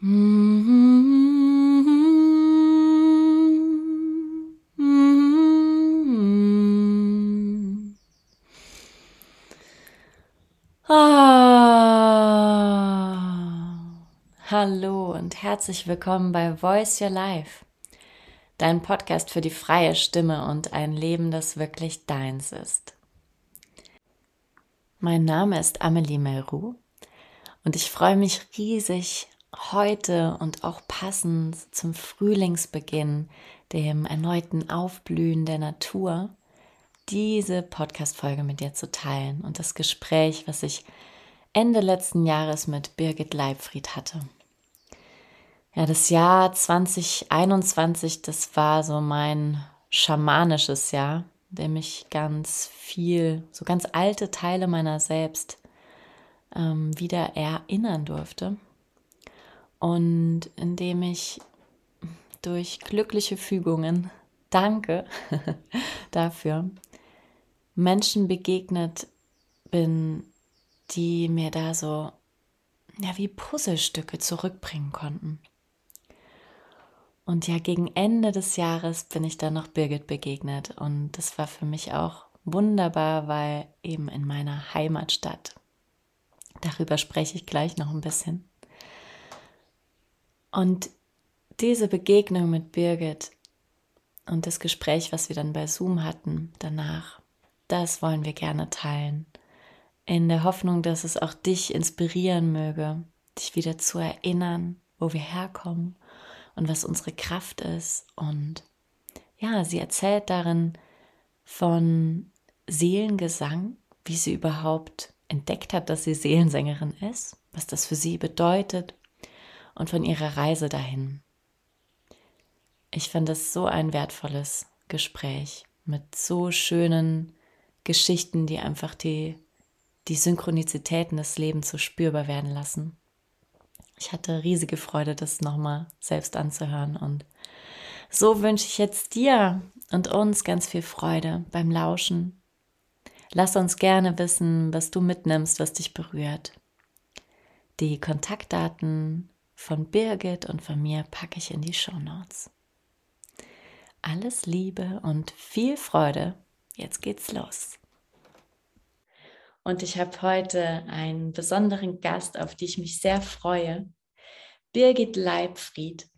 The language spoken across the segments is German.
Hallo und herzlich willkommen bei Voice Your Life, dein Podcast für die freie Stimme und ein Leben, das wirklich deins ist. Mein Name ist Amelie Melroux und ich freue mich riesig, heute und auch passend zum Frühlingsbeginn, dem erneuten Aufblühen der Natur, diese Podcast-Folge mit dir zu teilen und das Gespräch, was ich Ende letzten Jahres mit Birgit Leibfried hatte. Ja, das Jahr 2021, das war so mein schamanisches Jahr, in dem ich ganz viel, so ganz alte Teile meiner selbst ähm, wieder erinnern durfte. Und in dem ich durch glückliche Fügungen, danke dafür, Menschen begegnet bin, die mir da so ja, wie Puzzlestücke zurückbringen konnten. Und ja, gegen Ende des Jahres bin ich dann noch Birgit begegnet. Und das war für mich auch wunderbar, weil eben in meiner Heimatstadt. Darüber spreche ich gleich noch ein bisschen. Und diese Begegnung mit Birgit und das Gespräch, was wir dann bei Zoom hatten danach, das wollen wir gerne teilen. In der Hoffnung, dass es auch dich inspirieren möge, dich wieder zu erinnern, wo wir herkommen und was unsere Kraft ist. Und ja, sie erzählt darin von Seelengesang, wie sie überhaupt entdeckt hat, dass sie Seelensängerin ist, was das für sie bedeutet und von ihrer Reise dahin. Ich fand es so ein wertvolles Gespräch mit so schönen Geschichten, die einfach die, die Synchronizitäten des Lebens so spürbar werden lassen. Ich hatte riesige Freude, das nochmal selbst anzuhören. Und so wünsche ich jetzt dir und uns ganz viel Freude beim Lauschen. Lass uns gerne wissen, was du mitnimmst, was dich berührt. Die Kontaktdaten von Birgit und von mir packe ich in die Show Notes. Alles Liebe und viel Freude. Jetzt geht's los. Und ich habe heute einen besonderen Gast, auf die ich mich sehr freue. Birgit Leibfried,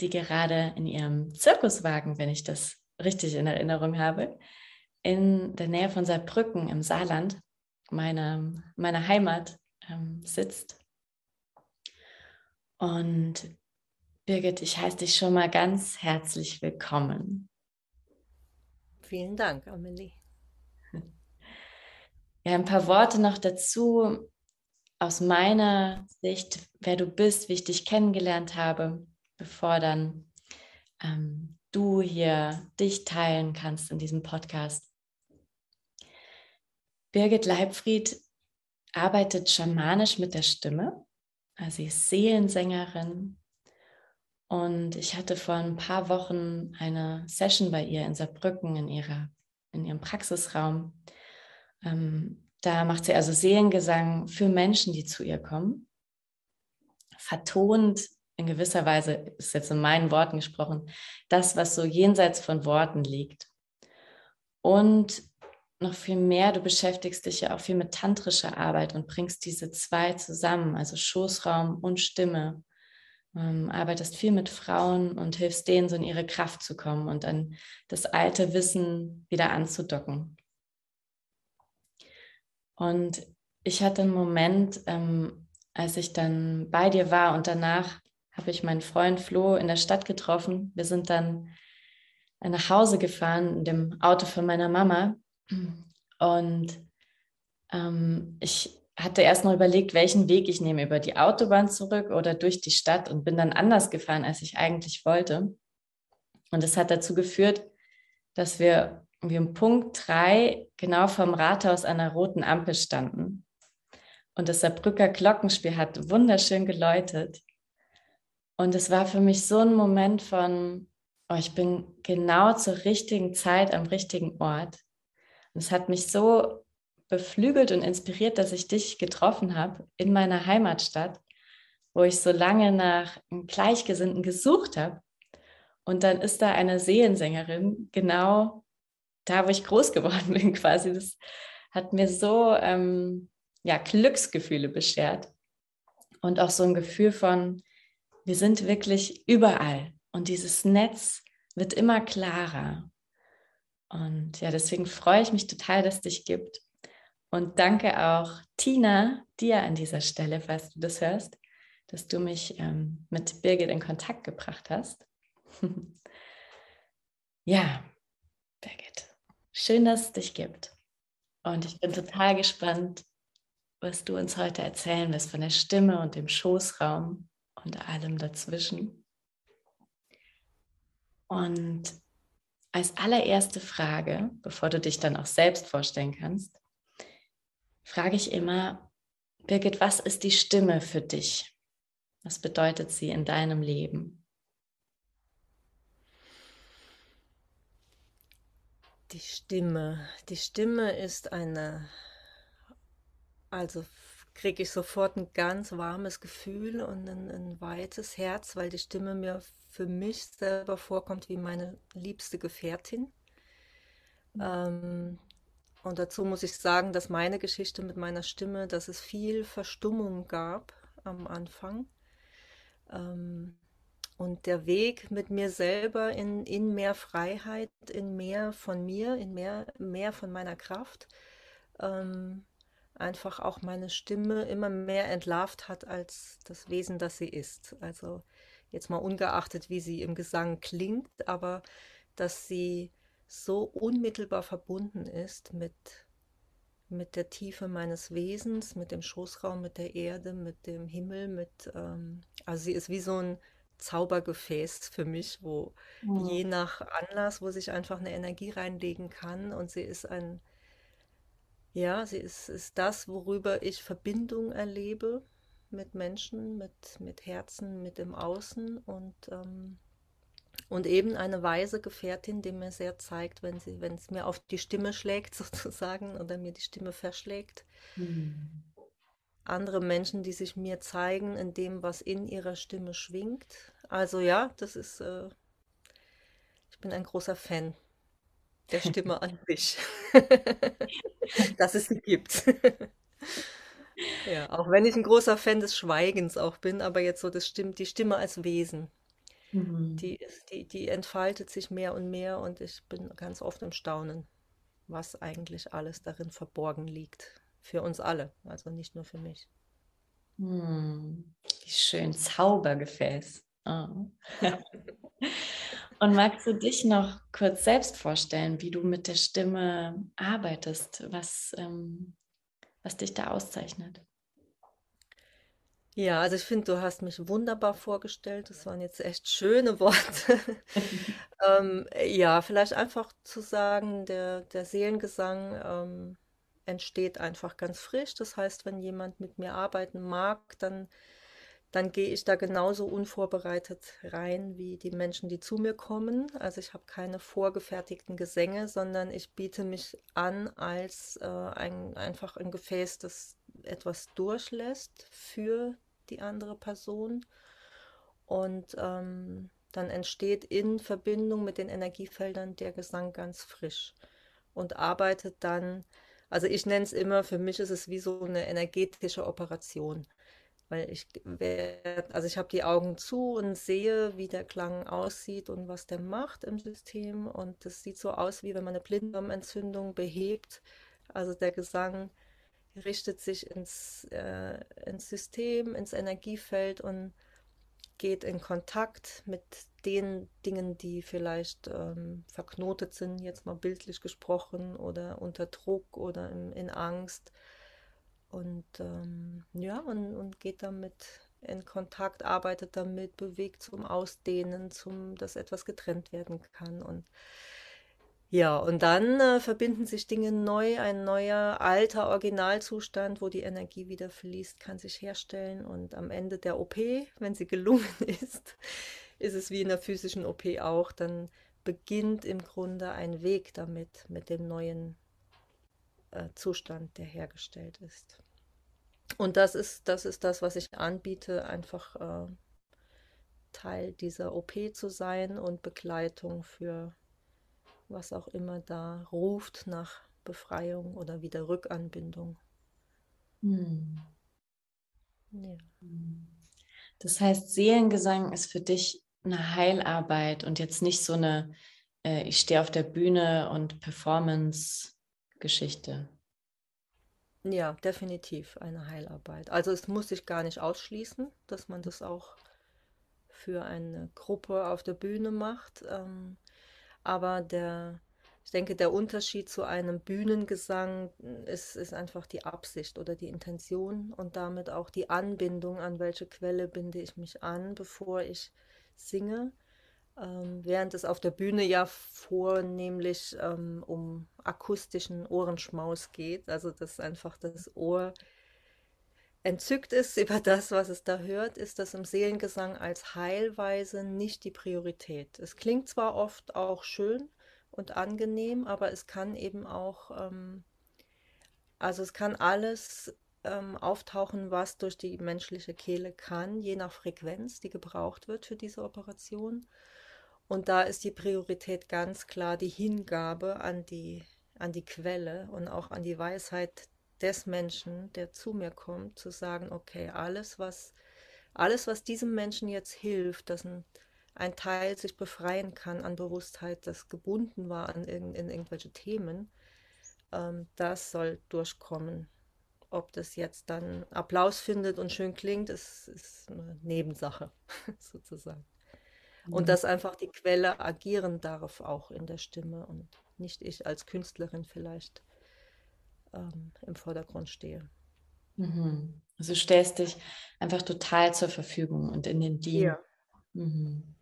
die gerade in ihrem Zirkuswagen, wenn ich das richtig in Erinnerung habe, in der Nähe von Saarbrücken im Saarland, meiner, meiner Heimat, ähm, sitzt. Und Birgit, ich heiße dich schon mal ganz herzlich willkommen. Vielen Dank, Amelie. Ja, ein paar Worte noch dazu aus meiner Sicht, wer du bist, wie ich dich kennengelernt habe, bevor dann ähm, du hier dich teilen kannst in diesem Podcast. Birgit Leibfried arbeitet schamanisch mit der Stimme. Also sie ist Seelensängerin. Und ich hatte vor ein paar Wochen eine Session bei ihr in Saarbrücken in, ihrer, in ihrem Praxisraum. Ähm, da macht sie also Seelengesang für Menschen, die zu ihr kommen. Vertont in gewisser Weise, ist jetzt in meinen Worten gesprochen, das, was so jenseits von Worten liegt. Und noch viel mehr, du beschäftigst dich ja auch viel mit tantrischer Arbeit und bringst diese zwei zusammen, also Schoßraum und Stimme. Ähm, arbeitest viel mit Frauen und hilfst denen, so in ihre Kraft zu kommen und an das alte Wissen wieder anzudocken. Und ich hatte einen Moment, ähm, als ich dann bei dir war und danach habe ich meinen Freund Flo in der Stadt getroffen. Wir sind dann nach Hause gefahren in dem Auto von meiner Mama. Und ähm, ich hatte erst noch überlegt, welchen Weg ich nehme, über die Autobahn zurück oder durch die Stadt und bin dann anders gefahren, als ich eigentlich wollte. Und das hat dazu geführt, dass wir wir um Punkt drei genau vom Rathaus an der roten Ampel standen. Und das Saarbrücker Glockenspiel hat wunderschön geläutet. Und es war für mich so ein Moment von, oh, ich bin genau zur richtigen Zeit am richtigen Ort. Es hat mich so beflügelt und inspiriert, dass ich dich getroffen habe in meiner Heimatstadt, wo ich so lange nach einem Gleichgesinnten gesucht habe. Und dann ist da eine Seelensängerin genau da, wo ich groß geworden bin, quasi. Das hat mir so ähm, ja, Glücksgefühle beschert und auch so ein Gefühl von, wir sind wirklich überall und dieses Netz wird immer klarer. Und ja, deswegen freue ich mich total, dass es dich gibt. Und danke auch Tina, dir an dieser Stelle, falls du das hörst, dass du mich ähm, mit Birgit in Kontakt gebracht hast. ja, Birgit, schön, dass es dich gibt. Und ich bin total gespannt, was du uns heute erzählen wirst von der Stimme und dem Schoßraum und allem dazwischen. Und als allererste Frage, bevor du dich dann auch selbst vorstellen kannst, frage ich immer, Birgit, was ist die Stimme für dich? Was bedeutet sie in deinem Leben? Die Stimme. Die Stimme ist eine, also kriege ich sofort ein ganz warmes Gefühl und ein, ein, weites Herz, weil die Stimme mir für mich selber vorkommt wie meine liebste Gefährtin. Mhm. Ähm, und dazu muss ich sagen, dass meine Geschichte mit meiner Stimme, dass es viel Verstummung gab am Anfang. Ähm, und der Weg mit mir selber in, in mehr Freiheit, in mehr von mir, in mehr, mehr von meiner Kraft, ähm, einfach auch meine Stimme immer mehr entlarvt hat als das Wesen, das sie ist. Also jetzt mal ungeachtet, wie sie im Gesang klingt, aber dass sie so unmittelbar verbunden ist mit, mit der Tiefe meines Wesens, mit dem Schoßraum, mit der Erde, mit dem Himmel, mit, ähm, also sie ist wie so ein Zaubergefäß für mich, wo mhm. je nach Anlass, wo sich einfach eine Energie reinlegen kann. Und sie ist ein, ja, sie ist, ist das, worüber ich Verbindung erlebe mit Menschen, mit, mit Herzen, mit dem Außen und, ähm, und eben eine weise Gefährtin, die mir sehr zeigt, wenn sie, wenn es mir auf die Stimme schlägt sozusagen oder mir die Stimme verschlägt. Mhm andere Menschen, die sich mir zeigen in dem, was in ihrer Stimme schwingt. Also ja, das ist, äh, ich bin ein großer Fan der Stimme an sich, dass es sie gibt. Ja, auch wenn ich ein großer Fan des Schweigens auch bin, aber jetzt so das stimmt, die Stimme als Wesen. Mhm. Die, die, die entfaltet sich mehr und mehr und ich bin ganz oft im Staunen, was eigentlich alles darin verborgen liegt. Für uns alle, also nicht nur für mich. Hm, wie schön, Zaubergefäß. Oh. Und magst du dich noch kurz selbst vorstellen, wie du mit der Stimme arbeitest, was, ähm, was dich da auszeichnet? Ja, also ich finde, du hast mich wunderbar vorgestellt. Das waren jetzt echt schöne Worte. ähm, ja, vielleicht einfach zu sagen, der, der Seelengesang ähm, entsteht einfach ganz frisch. Das heißt, wenn jemand mit mir arbeiten mag, dann, dann gehe ich da genauso unvorbereitet rein wie die Menschen, die zu mir kommen. Also ich habe keine vorgefertigten Gesänge, sondern ich biete mich an als äh, ein, einfach ein Gefäß, das etwas durchlässt für die andere Person. Und ähm, dann entsteht in Verbindung mit den Energiefeldern der Gesang ganz frisch und arbeitet dann also ich nenne es immer, für mich ist es wie so eine energetische Operation. Weil ich werd, also ich habe die Augen zu und sehe, wie der Klang aussieht und was der macht im System. Und das sieht so aus, wie wenn man eine Blinddarmentzündung behebt. Also der Gesang richtet sich ins, äh, ins System, ins Energiefeld und geht in Kontakt mit den Dingen, die vielleicht ähm, verknotet sind, jetzt mal bildlich gesprochen, oder unter Druck oder in, in Angst. Und ähm, ja, und, und geht damit in Kontakt, arbeitet damit, bewegt zum Ausdehnen, zum, dass etwas getrennt werden kann. Und ja, und dann äh, verbinden sich Dinge neu, ein neuer, alter Originalzustand, wo die Energie wieder fließt, kann sich herstellen. Und am Ende der OP, wenn sie gelungen ist, ist es wie in der physischen OP auch, dann beginnt im Grunde ein Weg damit, mit dem neuen äh, Zustand, der hergestellt ist. Und das ist, das ist das, was ich anbiete, einfach äh, Teil dieser OP zu sein und Begleitung für was auch immer da ruft nach Befreiung oder wieder Rückanbindung. Hm. Ja. Das heißt, Seelengesang ist für dich eine Heilarbeit und jetzt nicht so eine, äh, ich stehe auf der Bühne und Performance-Geschichte. Ja, definitiv eine Heilarbeit. Also es muss sich gar nicht ausschließen, dass man das auch für eine Gruppe auf der Bühne macht. Ähm, aber der, ich denke, der Unterschied zu einem Bühnengesang ist, ist einfach die Absicht oder die Intention und damit auch die Anbindung, an welche Quelle binde ich mich an, bevor ich singe. Ähm, während es auf der Bühne ja vornehmlich ähm, um akustischen Ohrenschmaus geht, also dass einfach das Ohr entzückt ist über das, was es da hört, ist das im Seelengesang als Heilweise nicht die Priorität. Es klingt zwar oft auch schön und angenehm, aber es kann eben auch, ähm, also es kann alles ähm, auftauchen, was durch die menschliche Kehle kann, je nach Frequenz, die gebraucht wird für diese Operation. Und da ist die Priorität ganz klar die Hingabe an die, an die Quelle und auch an die Weisheit des Menschen, der zu mir kommt, zu sagen, okay, alles, was, alles, was diesem Menschen jetzt hilft, dass ein, ein Teil sich befreien kann an Bewusstheit, das gebunden war an in, in irgendwelche Themen, ähm, das soll durchkommen. Ob das jetzt dann Applaus findet und schön klingt, ist, ist eine Nebensache, sozusagen. Und mhm. dass einfach die Quelle agieren darf, auch in der Stimme und nicht ich als Künstlerin vielleicht ähm, im Vordergrund stehe. Mhm. Also stellst dich einfach total zur Verfügung und in den Dienst. Ja. Mhm.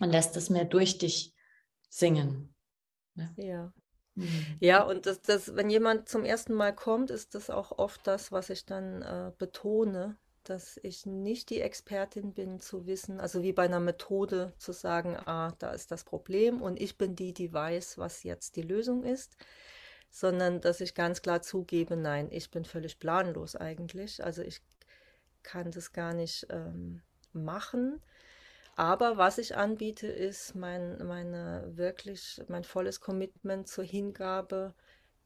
Und lässt es mehr durch dich singen. Ne? Ja. Mhm. Ja, und das, das, wenn jemand zum ersten Mal kommt, ist das auch oft das, was ich dann äh, betone, dass ich nicht die Expertin bin zu wissen, also wie bei einer Methode zu sagen, ah, da ist das Problem und ich bin die, die weiß, was jetzt die Lösung ist, sondern dass ich ganz klar zugebe, nein, ich bin völlig planlos eigentlich, also ich kann das gar nicht ähm, machen. Aber was ich anbiete, ist mein, meine wirklich, mein volles Commitment zur Hingabe,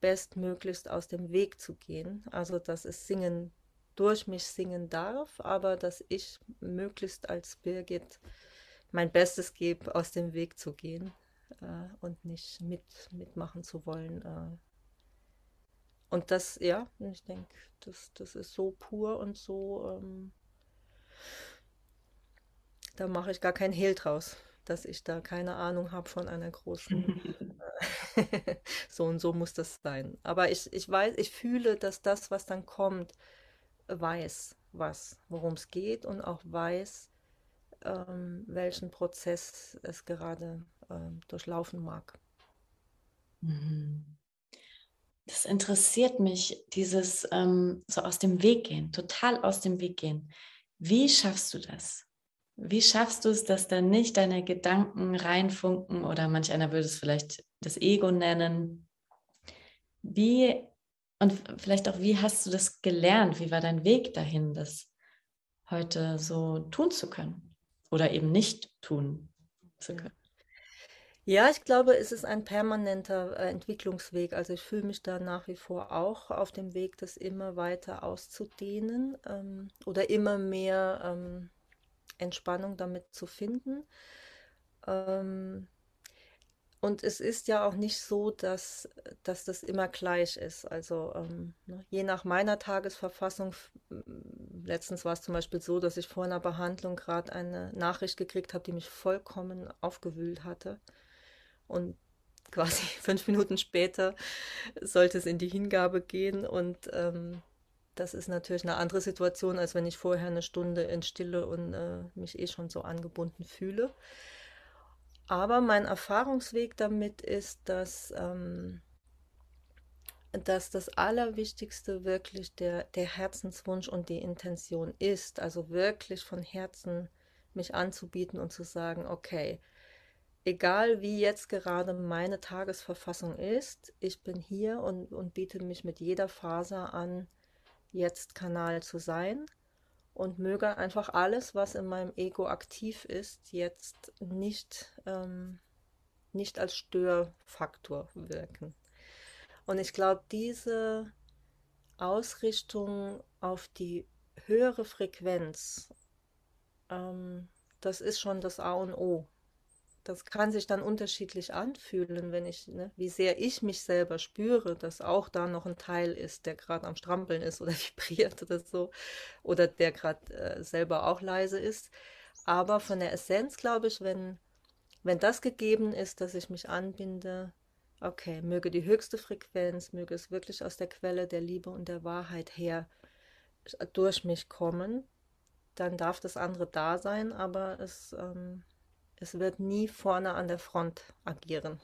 bestmöglichst aus dem Weg zu gehen. Also, dass es Singen durch mich singen darf, aber dass ich möglichst als Birgit mein Bestes gebe, aus dem Weg zu gehen äh, und nicht mit, mitmachen zu wollen. Äh. Und das, ja, ich denke, das, das ist so pur und so, ähm, da mache ich gar kein Hehl draus, dass ich da keine Ahnung habe von einer großen, so und so muss das sein. Aber ich, ich weiß, ich fühle, dass das, was dann kommt, weiß, was, worum es geht und auch weiß, ähm, welchen Prozess es gerade ähm, durchlaufen mag. Mhm. Das interessiert mich, dieses ähm, so aus dem Weg gehen, total aus dem Weg gehen. Wie schaffst du das? Wie schaffst du es, dass da nicht deine Gedanken reinfunken oder manch einer würde es vielleicht das Ego nennen? Wie und vielleicht auch, wie hast du das gelernt? Wie war dein Weg dahin, das heute so tun zu können oder eben nicht tun zu können? Ja, ich glaube, es ist ein permanenter äh, Entwicklungsweg. Also ich fühle mich da nach wie vor auch auf dem Weg, das immer weiter auszudehnen ähm, oder immer mehr ähm, Entspannung damit zu finden. Ähm, und es ist ja auch nicht so, dass, dass das immer gleich ist. Also ähm, ne, je nach meiner Tagesverfassung, letztens war es zum Beispiel so, dass ich vor einer Behandlung gerade eine Nachricht gekriegt habe, die mich vollkommen aufgewühlt hatte. Und quasi fünf Minuten später sollte es in die Hingabe gehen. Und ähm, das ist natürlich eine andere Situation, als wenn ich vorher eine Stunde in Stille und äh, mich eh schon so angebunden fühle. Aber mein Erfahrungsweg damit ist, dass, ähm, dass das Allerwichtigste wirklich der, der Herzenswunsch und die Intention ist. Also wirklich von Herzen mich anzubieten und zu sagen, okay, egal wie jetzt gerade meine Tagesverfassung ist, ich bin hier und, und biete mich mit jeder Faser an, jetzt Kanal zu sein und möge einfach alles, was in meinem Ego aktiv ist, jetzt nicht, ähm, nicht als Störfaktor wirken. Und ich glaube, diese Ausrichtung auf die höhere Frequenz, ähm, das ist schon das A und O das kann sich dann unterschiedlich anfühlen, wenn ich, ne, wie sehr ich mich selber spüre, dass auch da noch ein Teil ist, der gerade am Strampeln ist oder vibriert oder so, oder der gerade äh, selber auch leise ist. Aber von der Essenz glaube ich, wenn, wenn das gegeben ist, dass ich mich anbinde, okay, möge die höchste Frequenz, möge es wirklich aus der Quelle der Liebe und der Wahrheit her durch mich kommen, dann darf das andere da sein, aber es ähm, es wird nie vorne an der Front agieren.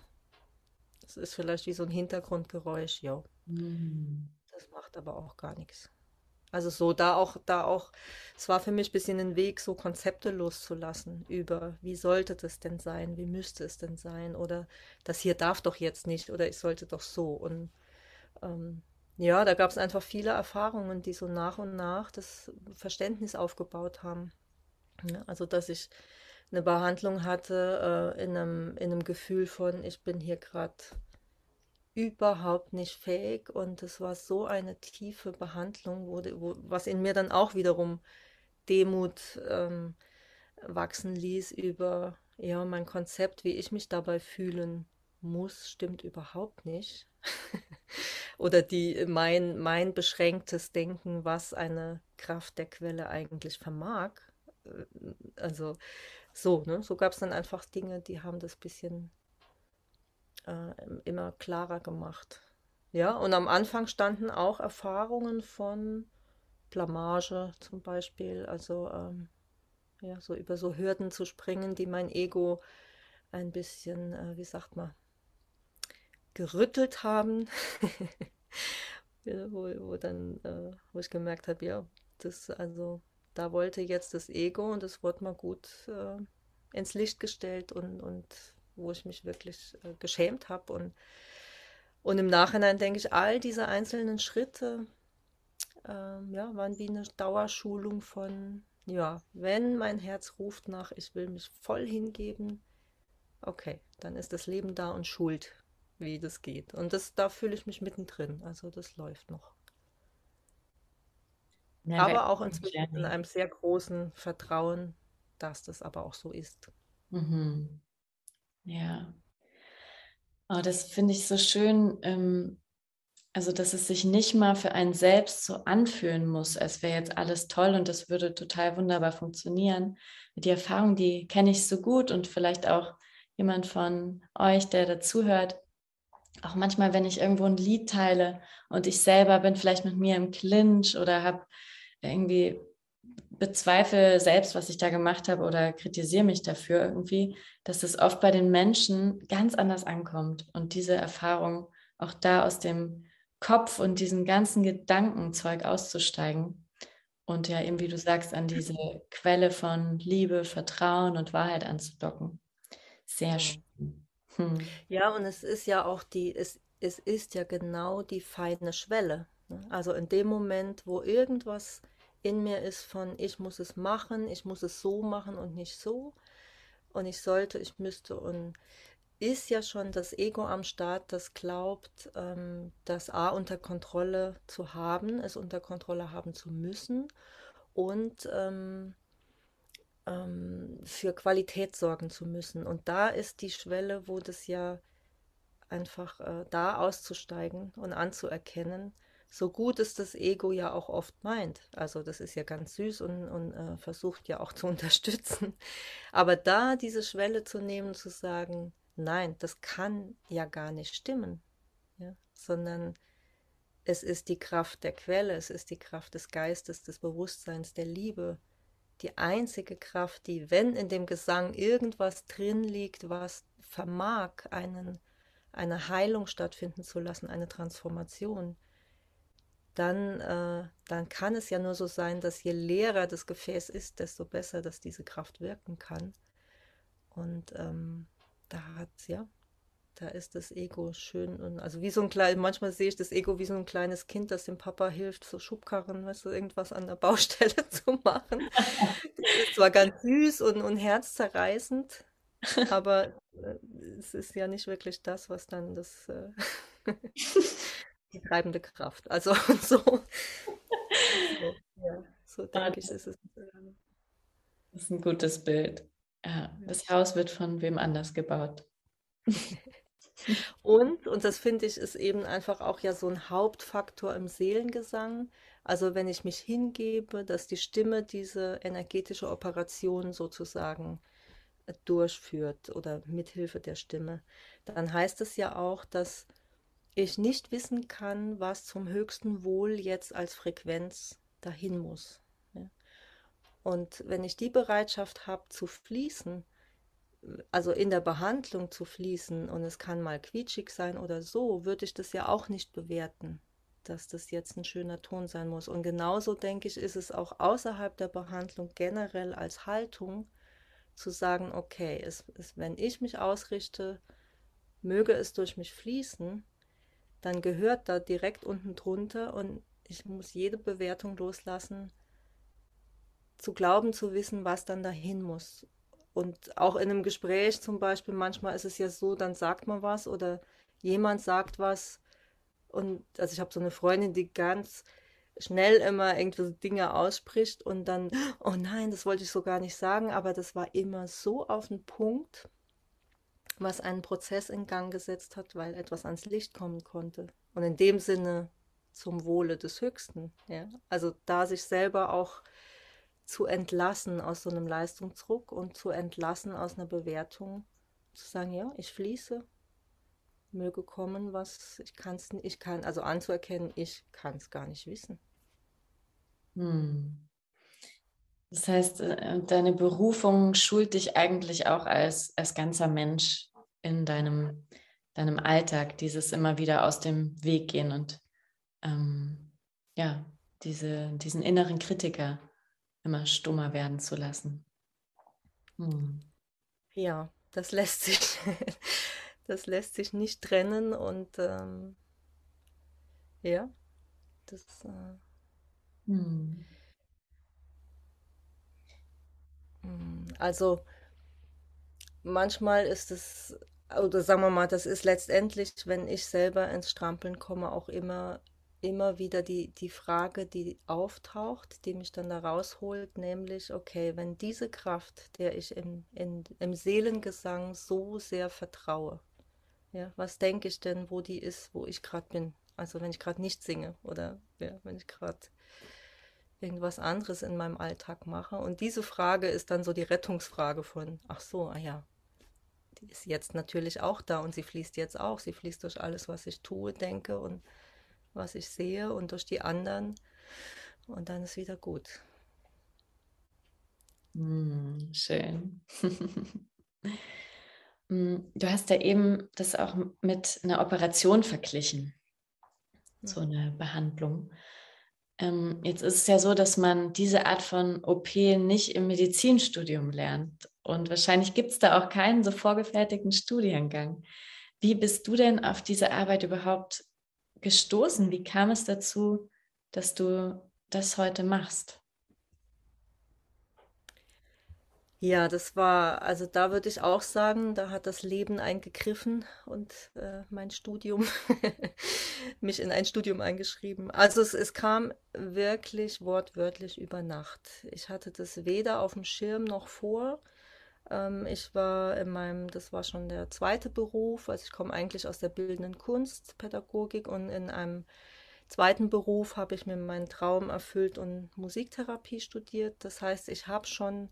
Das ist vielleicht wie so ein Hintergrundgeräusch, ja. Mhm. Das macht aber auch gar nichts. Also so, da auch, da auch, es war für mich ein bisschen ein Weg, so Konzepte loszulassen über, wie sollte das denn sein, wie müsste es denn sein oder das hier darf doch jetzt nicht oder ich sollte doch so. Und ähm, ja, da gab es einfach viele Erfahrungen, die so nach und nach das Verständnis aufgebaut haben. Ja, also, dass ich eine Behandlung hatte, äh, in einem, in einem Gefühl von, ich bin hier gerade überhaupt nicht fähig und es war so eine tiefe Behandlung, wo, wo, was in mir dann auch wiederum Demut ähm, wachsen ließ über ja, mein Konzept, wie ich mich dabei fühlen muss, stimmt überhaupt nicht. Oder die, mein, mein beschränktes Denken, was eine Kraft der Quelle eigentlich vermag. Äh, also so, ne? So gab es dann einfach Dinge, die haben das bisschen äh, immer klarer gemacht. Ja, und am Anfang standen auch Erfahrungen von Blamage zum Beispiel, also ähm, ja, so über so Hürden zu springen, die mein Ego ein bisschen, äh, wie sagt man, gerüttelt haben. ja, wo, wo dann, äh, wo ich gemerkt habe, ja, das, also da wollte jetzt das Ego und das wurde mal gut äh, ins Licht gestellt und, und wo ich mich wirklich äh, geschämt habe. Und, und im Nachhinein denke ich, all diese einzelnen Schritte ähm, ja, waren wie eine Dauerschulung von, ja, wenn mein Herz ruft nach, ich will mich voll hingeben, okay, dann ist das Leben da und schuld, wie das geht. Und das, da fühle ich mich mittendrin. Also das läuft noch. Ja, aber auch inzwischen in einem sehr großen Vertrauen, dass das aber auch so ist. Mhm. Ja. Oh, das finde ich so schön, ähm, also dass es sich nicht mal für einen selbst so anfühlen muss, als wäre jetzt alles toll und das würde total wunderbar funktionieren. Die Erfahrung, die kenne ich so gut und vielleicht auch jemand von euch, der dazuhört, auch manchmal, wenn ich irgendwo ein Lied teile und ich selber bin vielleicht mit mir im Clinch oder habe irgendwie bezweifle selbst, was ich da gemacht habe oder kritisiere mich dafür irgendwie, dass es oft bei den Menschen ganz anders ankommt und diese Erfahrung auch da aus dem Kopf und diesem ganzen Gedankenzeug auszusteigen und ja eben, wie du sagst, an diese Quelle von Liebe, Vertrauen und Wahrheit anzudocken. Sehr schön. Hm. Ja, und es ist ja auch die, es, es ist ja genau die feine Schwelle. Ne? Also in dem Moment, wo irgendwas in mir ist von, ich muss es machen, ich muss es so machen und nicht so. Und ich sollte, ich müsste. Und ist ja schon das Ego am Start, das glaubt, ähm, das A unter Kontrolle zu haben, es unter Kontrolle haben zu müssen und ähm, ähm, für Qualität sorgen zu müssen. Und da ist die Schwelle, wo das ja einfach äh, da auszusteigen und anzuerkennen, so gut es das Ego ja auch oft meint. Also das ist ja ganz süß und, und äh, versucht ja auch zu unterstützen. Aber da diese Schwelle zu nehmen, zu sagen, nein, das kann ja gar nicht stimmen, ja? sondern es ist die Kraft der Quelle, es ist die Kraft des Geistes, des Bewusstseins, der Liebe, die einzige Kraft, die, wenn in dem Gesang irgendwas drin liegt, was vermag, einen, eine Heilung stattfinden zu lassen, eine Transformation, dann, äh, dann kann es ja nur so sein, dass je leerer das Gefäß ist, desto besser, dass diese Kraft wirken kann. Und ähm, da hat ja, da ist das Ego schön und also wie so ein kleines, manchmal sehe ich das Ego wie so ein kleines Kind, das dem Papa hilft, so Schubkarren, weißt du, irgendwas an der Baustelle zu machen. Das ist zwar ganz süß und, und herzzerreißend, aber äh, es ist ja nicht wirklich das, was dann das äh, die treibende Kraft. Also so, so, ja, so denke ich, ist es. Ähm. Das ist ein gutes Bild. Ja, das Haus wird von wem anders gebaut. Und, und das finde ich, ist eben einfach auch ja so ein Hauptfaktor im Seelengesang. Also wenn ich mich hingebe, dass die Stimme diese energetische Operation sozusagen äh, durchführt oder mithilfe der Stimme, dann heißt es ja auch, dass ich nicht wissen kann, was zum höchsten Wohl jetzt als Frequenz dahin muss. Und wenn ich die Bereitschaft habe zu fließen, also in der Behandlung zu fließen und es kann mal quietschig sein oder so, würde ich das ja auch nicht bewerten, dass das jetzt ein schöner Ton sein muss. Und genauso denke ich, ist es auch außerhalb der Behandlung generell als Haltung zu sagen, okay, es, es, wenn ich mich ausrichte, möge es durch mich fließen, dann gehört da direkt unten drunter und ich muss jede Bewertung loslassen, zu glauben zu wissen, was dann dahin muss. Und auch in einem Gespräch zum Beispiel, manchmal ist es ja so, dann sagt man was oder jemand sagt was. Und also ich habe so eine Freundin, die ganz schnell immer irgendwie Dinge ausspricht und dann, oh nein, das wollte ich so gar nicht sagen, aber das war immer so auf den Punkt, was einen Prozess in Gang gesetzt hat, weil etwas ans Licht kommen konnte. Und in dem Sinne zum Wohle des Höchsten. Ja? Also da sich selber auch zu entlassen aus so einem Leistungsdruck und zu entlassen aus einer Bewertung, zu sagen, ja, ich fließe, möge kommen, was ich kann ich kann, also anzuerkennen, ich kann es gar nicht wissen. Hm. Das heißt, äh, deine Berufung schult dich eigentlich auch als, als ganzer Mensch in deinem, deinem Alltag, dieses immer wieder aus dem Weg gehen und ähm, ja, diese, diesen inneren Kritiker immer stummer werden zu lassen. Hm. Ja, das lässt sich, das lässt sich nicht trennen und ähm, ja, das. Äh, hm. Also manchmal ist es, oder sagen wir mal, das ist letztendlich, wenn ich selber ins Strampeln komme, auch immer immer wieder die, die Frage, die auftaucht, die mich dann da rausholt, nämlich, okay, wenn diese Kraft, der ich im, in, im Seelengesang so sehr vertraue, ja, was denke ich denn, wo die ist, wo ich gerade bin? Also wenn ich gerade nicht singe oder ja, wenn ich gerade irgendwas anderes in meinem Alltag mache. Und diese Frage ist dann so die Rettungsfrage von, ach so, ah ja, die ist jetzt natürlich auch da und sie fließt jetzt auch. Sie fließt durch alles, was ich tue, denke und was ich sehe und durch die anderen. Und dann ist wieder gut. Mm, schön. Mm, du hast ja eben das auch mit einer Operation verglichen, so eine Behandlung. Ähm, jetzt ist es ja so, dass man diese Art von OP nicht im Medizinstudium lernt. Und wahrscheinlich gibt es da auch keinen so vorgefertigten Studiengang. Wie bist du denn auf diese Arbeit überhaupt gestoßen? Wie kam es dazu, dass du das heute machst? Ja, das war, also da würde ich auch sagen, da hat das Leben eingegriffen und äh, mein Studium, mich in ein Studium eingeschrieben. Also es, es kam wirklich wortwörtlich über Nacht. Ich hatte das weder auf dem Schirm noch vor. Ähm, ich war in meinem, das war schon der zweite Beruf, also ich komme eigentlich aus der bildenden Kunst, Pädagogik und in einem zweiten Beruf habe ich mir meinen Traum erfüllt und Musiktherapie studiert. Das heißt, ich habe schon,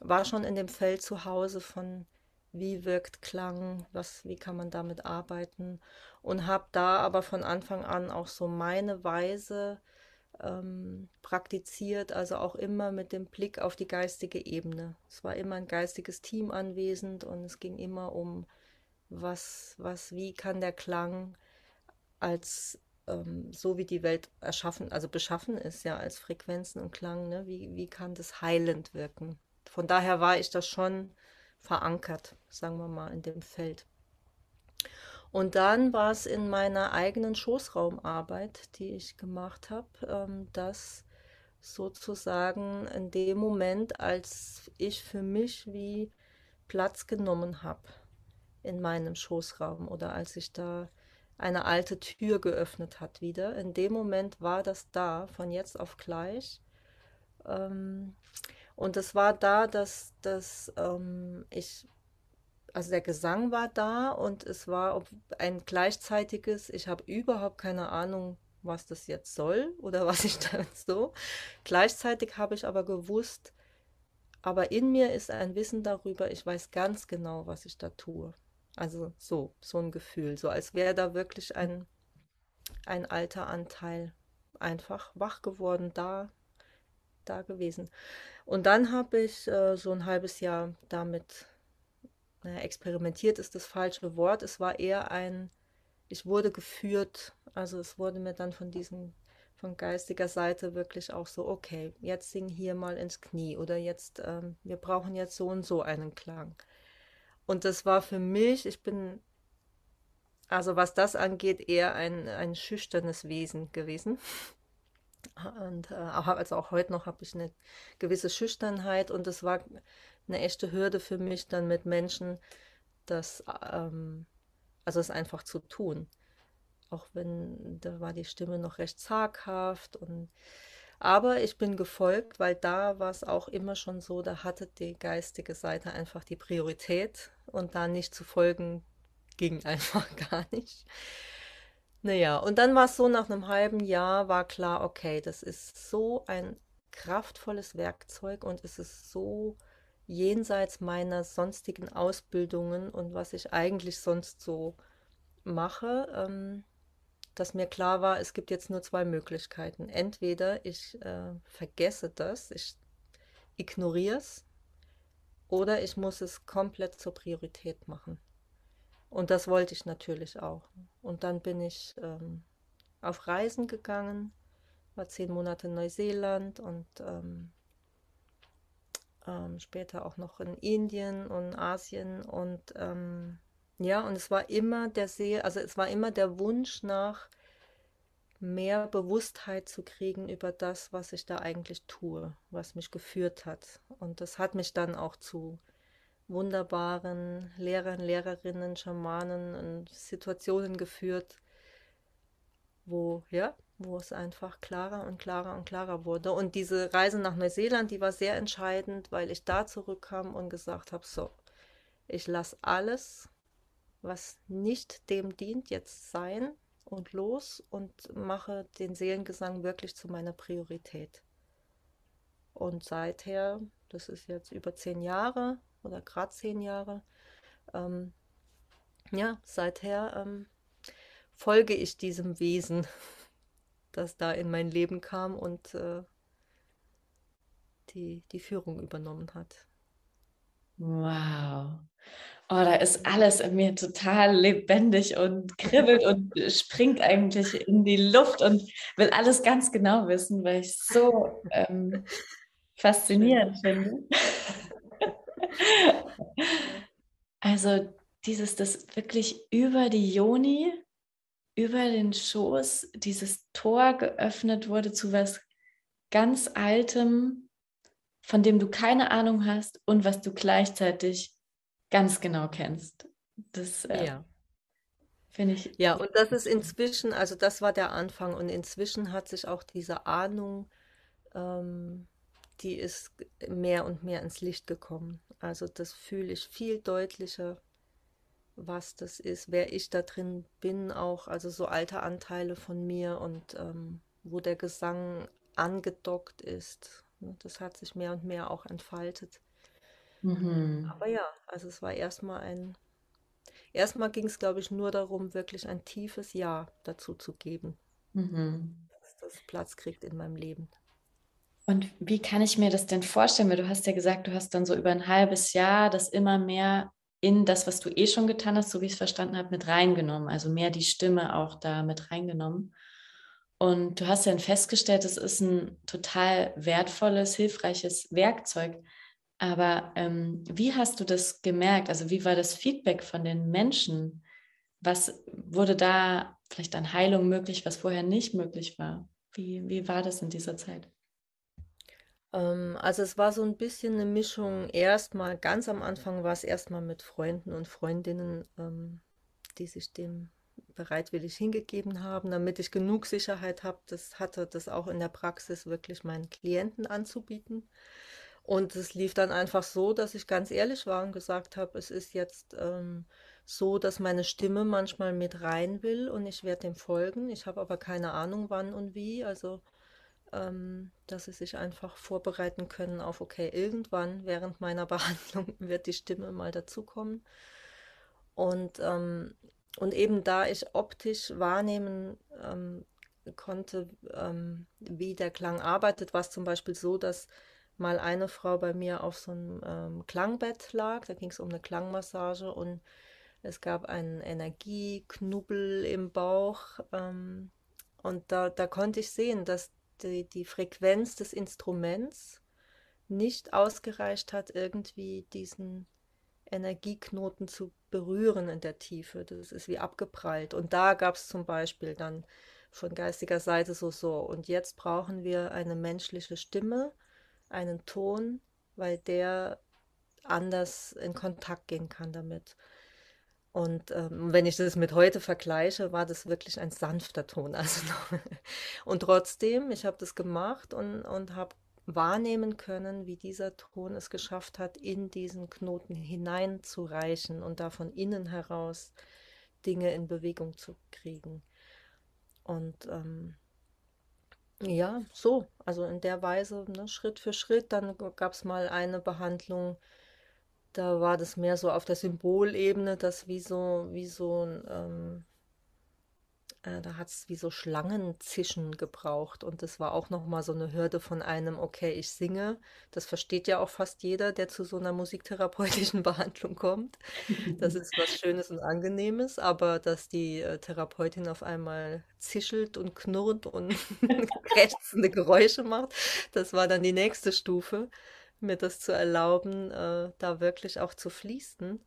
war schon in dem Feld zu Hause von wie wirkt Klang, was, wie kann man damit arbeiten und habe da aber von Anfang an auch so meine Weise ähm, praktiziert, also auch immer mit dem Blick auf die geistige Ebene. Es war immer ein geistiges Team anwesend und es ging immer um, was, was, wie kann der Klang als ähm, so wie die Welt erschaffen, also beschaffen ist, ja, als Frequenzen und Klang, ne? wie, wie kann das heilend wirken? Von daher war ich da schon verankert, sagen wir mal, in dem Feld. Und dann war es in meiner eigenen Schoßraumarbeit, die ich gemacht habe, ähm, dass sozusagen in dem Moment, als ich für mich wie Platz genommen habe in meinem Schoßraum oder als ich da eine alte Tür geöffnet hat wieder, in dem Moment war das da, von jetzt auf gleich. Und es war da, dass, dass ähm, ich also der Gesang war da und es war ein gleichzeitiges, ich habe überhaupt keine Ahnung, was das jetzt soll oder was ich da so. Gleichzeitig habe ich aber gewusst, aber in mir ist ein Wissen darüber, ich weiß ganz genau, was ich da tue. Also so, so ein Gefühl, so als wäre da wirklich ein, ein alter Anteil einfach wach geworden, da, da gewesen. Und dann habe ich äh, so ein halbes Jahr damit naja, experimentiert ist das falsche Wort. Es war eher ein, ich wurde geführt, also es wurde mir dann von diesem, von geistiger Seite wirklich auch so, okay, jetzt sing hier mal ins Knie oder jetzt, ähm, wir brauchen jetzt so und so einen Klang. Und das war für mich, ich bin, also was das angeht, eher ein, ein schüchternes Wesen gewesen. Und äh, also auch heute noch habe ich eine gewisse Schüchternheit und es war eine echte Hürde für mich, dann mit Menschen das, ähm, also es einfach zu tun. Auch wenn da war die Stimme noch recht zaghaft und aber ich bin gefolgt, weil da war es auch immer schon so, da hatte die geistige Seite einfach die Priorität und da nicht zu folgen ging einfach gar nicht. Naja, und dann war es so, nach einem halben Jahr war klar, okay, das ist so ein kraftvolles Werkzeug und es ist so jenseits meiner sonstigen Ausbildungen und was ich eigentlich sonst so mache, ähm, dass mir klar war, es gibt jetzt nur zwei Möglichkeiten. Entweder ich äh, vergesse das, ich ignoriere es, oder ich muss es komplett zur Priorität machen. Und das wollte ich natürlich auch. Und dann bin ich ähm, auf Reisen gegangen, war zehn Monate in Neuseeland und ähm, ähm, später auch noch in Indien und Asien und ähm, ja, und es war immer der See, also es war immer der Wunsch nach mehr Bewusstheit zu kriegen über das, was ich da eigentlich tue, was mich geführt hat. Und das hat mich dann auch zu wunderbaren Lehrern, Lehrerinnen, Schamanen und Situationen geführt, wo, ja, wo es einfach klarer und klarer und klarer wurde. Und diese Reise nach Neuseeland, die war sehr entscheidend, weil ich da zurückkam und gesagt habe, so, ich lasse alles, was nicht dem dient, jetzt sein und los und mache den Seelengesang wirklich zu meiner Priorität. Und seither, das ist jetzt über zehn Jahre oder gerade zehn Jahre, ähm, ja, seither ähm, folge ich diesem Wesen das da in mein Leben kam und äh, die, die Führung übernommen hat. Wow. Oh, da ist alles in mir total lebendig und kribbelt und springt eigentlich in die Luft und will alles ganz genau wissen, weil ich es so ähm, faszinierend finde. also dieses, das wirklich über die Joni über den Schoß dieses Tor geöffnet wurde zu was ganz Altem, von dem du keine Ahnung hast und was du gleichzeitig ganz genau kennst. Das äh, ja. finde ich. Ja, und das ist inzwischen, also das war der Anfang und inzwischen hat sich auch diese Ahnung, ähm, die ist mehr und mehr ins Licht gekommen. Also das fühle ich viel deutlicher was das ist, wer ich da drin bin, auch, also so alte Anteile von mir und ähm, wo der Gesang angedockt ist. Ne, das hat sich mehr und mehr auch entfaltet. Mhm. Aber ja, also es war erstmal ein, erstmal ging es, glaube ich, nur darum, wirklich ein tiefes Ja dazu zu geben, mhm. dass das Platz kriegt in meinem Leben. Und wie kann ich mir das denn vorstellen? Weil du hast ja gesagt, du hast dann so über ein halbes Jahr das immer mehr in das, was du eh schon getan hast, so wie ich es verstanden habe, mit reingenommen. Also mehr die Stimme auch da mit reingenommen. Und du hast dann festgestellt, es ist ein total wertvolles, hilfreiches Werkzeug. Aber ähm, wie hast du das gemerkt? Also wie war das Feedback von den Menschen, was wurde da vielleicht an Heilung möglich, was vorher nicht möglich war? Wie, wie war das in dieser Zeit? Ähm, also es war so ein bisschen eine Mischung. Erstmal, ganz am Anfang war es erstmal mit Freunden und Freundinnen, ähm, die sich dem bereitwillig hingegeben haben, damit ich genug Sicherheit habe, das hatte das auch in der Praxis wirklich meinen Klienten anzubieten. Und es lief dann einfach so, dass ich ganz ehrlich war und gesagt habe, es ist jetzt ähm, so, dass meine Stimme manchmal mit rein will und ich werde dem folgen. Ich habe aber keine Ahnung, wann und wie. Also ähm, dass sie sich einfach vorbereiten können auf, okay, irgendwann während meiner Behandlung wird die Stimme mal dazukommen. Und, ähm, und eben da ich optisch wahrnehmen ähm, konnte, ähm, wie der Klang arbeitet, war es zum Beispiel so, dass mal eine Frau bei mir auf so einem ähm, Klangbett lag, da ging es um eine Klangmassage und es gab einen Energieknubbel im Bauch. Ähm, und da, da konnte ich sehen, dass die, die Frequenz des Instruments nicht ausgereicht hat, irgendwie diesen Energieknoten zu berühren in der Tiefe. Das ist wie abgeprallt. Und da gab es zum Beispiel dann von geistiger Seite so, so. Und jetzt brauchen wir eine menschliche Stimme, einen Ton, weil der anders in Kontakt gehen kann damit. Und ähm, wenn ich das mit heute vergleiche, war das wirklich ein sanfter Ton. Also und trotzdem, ich habe das gemacht und, und habe wahrnehmen können, wie dieser Ton es geschafft hat, in diesen Knoten hineinzureichen und da von innen heraus Dinge in Bewegung zu kriegen. Und ähm, ja, so, also in der Weise, ne, Schritt für Schritt. Dann gab es mal eine Behandlung, da war das mehr so auf der Symbolebene, dass wie so, wie so ein, ähm, äh, da hat es wie so Schlangenzischen gebraucht. Und das war auch nochmal so eine Hürde von einem, okay, ich singe. Das versteht ja auch fast jeder, der zu so einer musiktherapeutischen Behandlung kommt. Das ist was Schönes und Angenehmes, aber dass die äh, Therapeutin auf einmal zischelt und knurrt und krächzende Geräusche macht, das war dann die nächste Stufe mir das zu erlauben, äh, da wirklich auch zu fließen.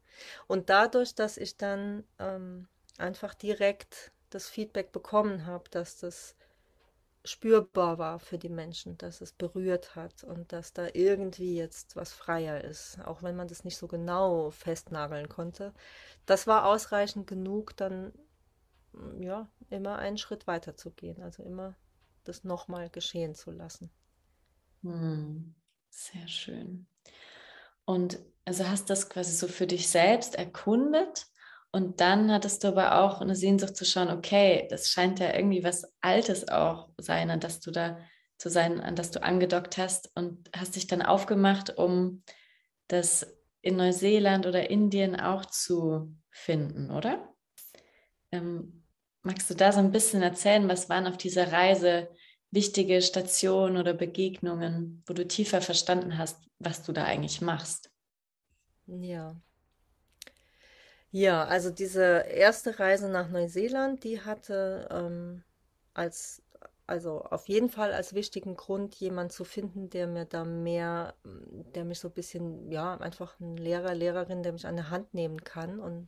Und dadurch, dass ich dann ähm, einfach direkt das Feedback bekommen habe, dass das spürbar war für die Menschen, dass es berührt hat und dass da irgendwie jetzt was freier ist, auch wenn man das nicht so genau festnageln konnte. Das war ausreichend genug, dann ja, immer einen Schritt weiter zu gehen, also immer das nochmal geschehen zu lassen. Hm. Sehr schön. Und also hast das quasi so für dich selbst erkundet und dann hattest du aber auch eine Sehnsucht zu schauen, okay, das scheint ja irgendwie was Altes auch sein, an das du da zu sein, an das du angedockt hast und hast dich dann aufgemacht, um das in Neuseeland oder Indien auch zu finden, oder? Ähm, magst du da so ein bisschen erzählen, was waren auf dieser Reise wichtige Stationen oder Begegnungen, wo du tiefer verstanden hast, was du da eigentlich machst? Ja. Ja, also diese erste Reise nach Neuseeland, die hatte ähm, als, also auf jeden Fall als wichtigen Grund, jemand zu finden, der mir da mehr, der mich so ein bisschen, ja, einfach ein Lehrer, Lehrerin, der mich an der Hand nehmen kann und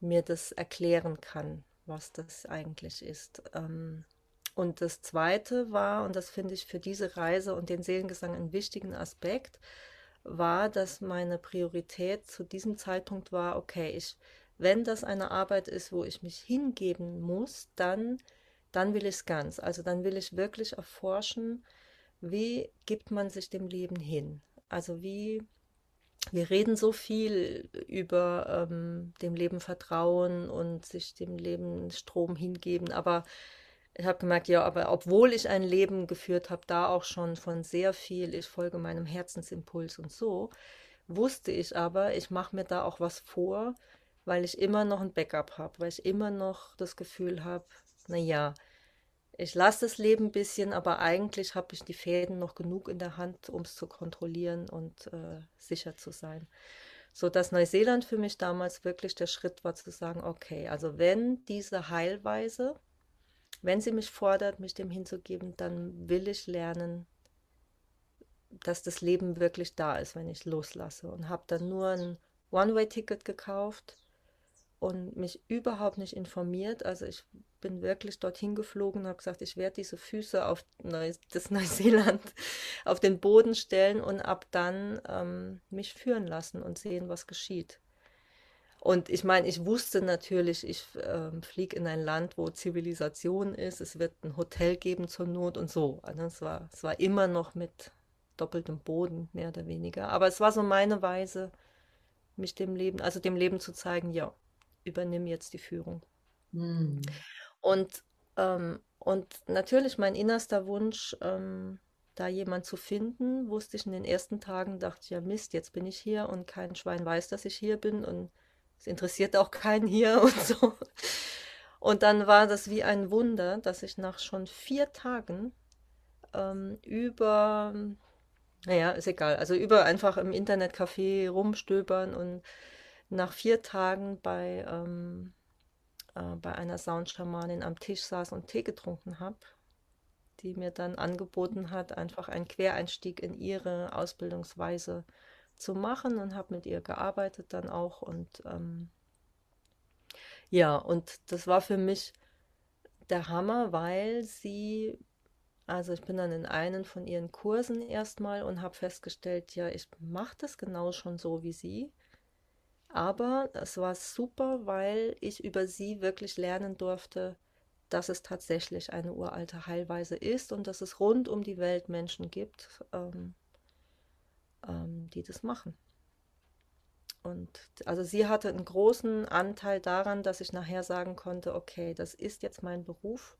mir das erklären kann, was das eigentlich ist. Ähm, und das Zweite war, und das finde ich für diese Reise und den Seelengesang einen wichtigen Aspekt, war, dass meine Priorität zu diesem Zeitpunkt war, okay, ich, wenn das eine Arbeit ist, wo ich mich hingeben muss, dann, dann will ich es ganz. Also dann will ich wirklich erforschen, wie gibt man sich dem Leben hin? Also wie, wir reden so viel über ähm, dem Leben vertrauen und sich dem Leben Strom hingeben, aber ich habe gemerkt, ja, aber obwohl ich ein Leben geführt habe, da auch schon von sehr viel, ich folge meinem Herzensimpuls und so, wusste ich aber, ich mache mir da auch was vor, weil ich immer noch ein Backup habe, weil ich immer noch das Gefühl habe, naja, ich lasse das Leben ein bisschen, aber eigentlich habe ich die Fäden noch genug in der Hand, um es zu kontrollieren und äh, sicher zu sein. So dass Neuseeland für mich damals wirklich der Schritt war zu sagen, okay, also wenn diese Heilweise, wenn sie mich fordert, mich dem hinzugeben, dann will ich lernen, dass das Leben wirklich da ist, wenn ich loslasse. Und habe dann nur ein One-Way-Ticket gekauft und mich überhaupt nicht informiert. Also ich bin wirklich dorthin geflogen und habe gesagt, ich werde diese Füße auf Neu das Neuseeland auf den Boden stellen und ab dann ähm, mich führen lassen und sehen, was geschieht. Und ich meine, ich wusste natürlich, ich äh, fliege in ein Land, wo Zivilisation ist. Es wird ein Hotel geben zur Not und so. Also es war, es war immer noch mit doppeltem Boden, mehr oder weniger. Aber es war so meine Weise, mich dem Leben, also dem Leben zu zeigen, ja, übernimm jetzt die Führung. Mhm. Und, ähm, und natürlich mein innerster Wunsch, ähm, da jemand zu finden, wusste ich in den ersten Tagen, dachte ich, ja Mist, jetzt bin ich hier und kein Schwein weiß, dass ich hier bin und es interessiert auch keinen hier und so. Und dann war das wie ein Wunder, dass ich nach schon vier Tagen ähm, über, naja, ist egal, also über einfach im Internetcafé rumstöbern und nach vier Tagen bei, ähm, äh, bei einer Soundschamanin am Tisch saß und Tee getrunken habe, die mir dann angeboten hat, einfach einen Quereinstieg in ihre Ausbildungsweise zu machen und habe mit ihr gearbeitet dann auch und ähm, ja, und das war für mich der Hammer, weil sie, also ich bin dann in einen von ihren Kursen erstmal und habe festgestellt, ja, ich mache das genau schon so wie sie. Aber es war super, weil ich über sie wirklich lernen durfte, dass es tatsächlich eine uralte Heilweise ist und dass es rund um die Welt Menschen gibt, ähm, ähm, die das machen. Und also sie hatte einen großen Anteil daran, dass ich nachher sagen konnte, okay, das ist jetzt mein Beruf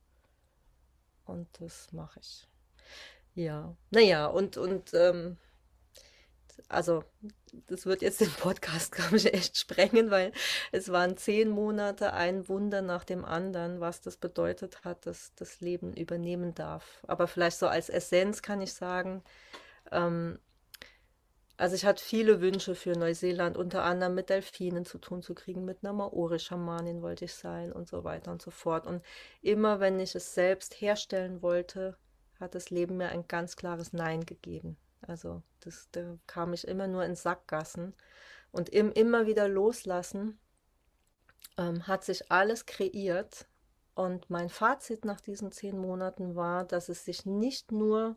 und das mache ich. Ja, naja, und, und ähm, also das wird jetzt den Podcast, glaube ich, echt sprengen, weil es waren zehn Monate, ein Wunder nach dem anderen, was das bedeutet hat, dass das Leben übernehmen darf. Aber vielleicht so als Essenz kann ich sagen, ähm, also ich hatte viele Wünsche für Neuseeland, unter anderem mit Delfinen zu tun zu kriegen, mit einer Maori-Schamanin wollte ich sein und so weiter und so fort. Und immer wenn ich es selbst herstellen wollte, hat das Leben mir ein ganz klares Nein gegeben. Also das, da kam ich immer nur in Sackgassen. Und im immer wieder loslassen ähm, hat sich alles kreiert. Und mein Fazit nach diesen zehn Monaten war, dass es sich nicht nur,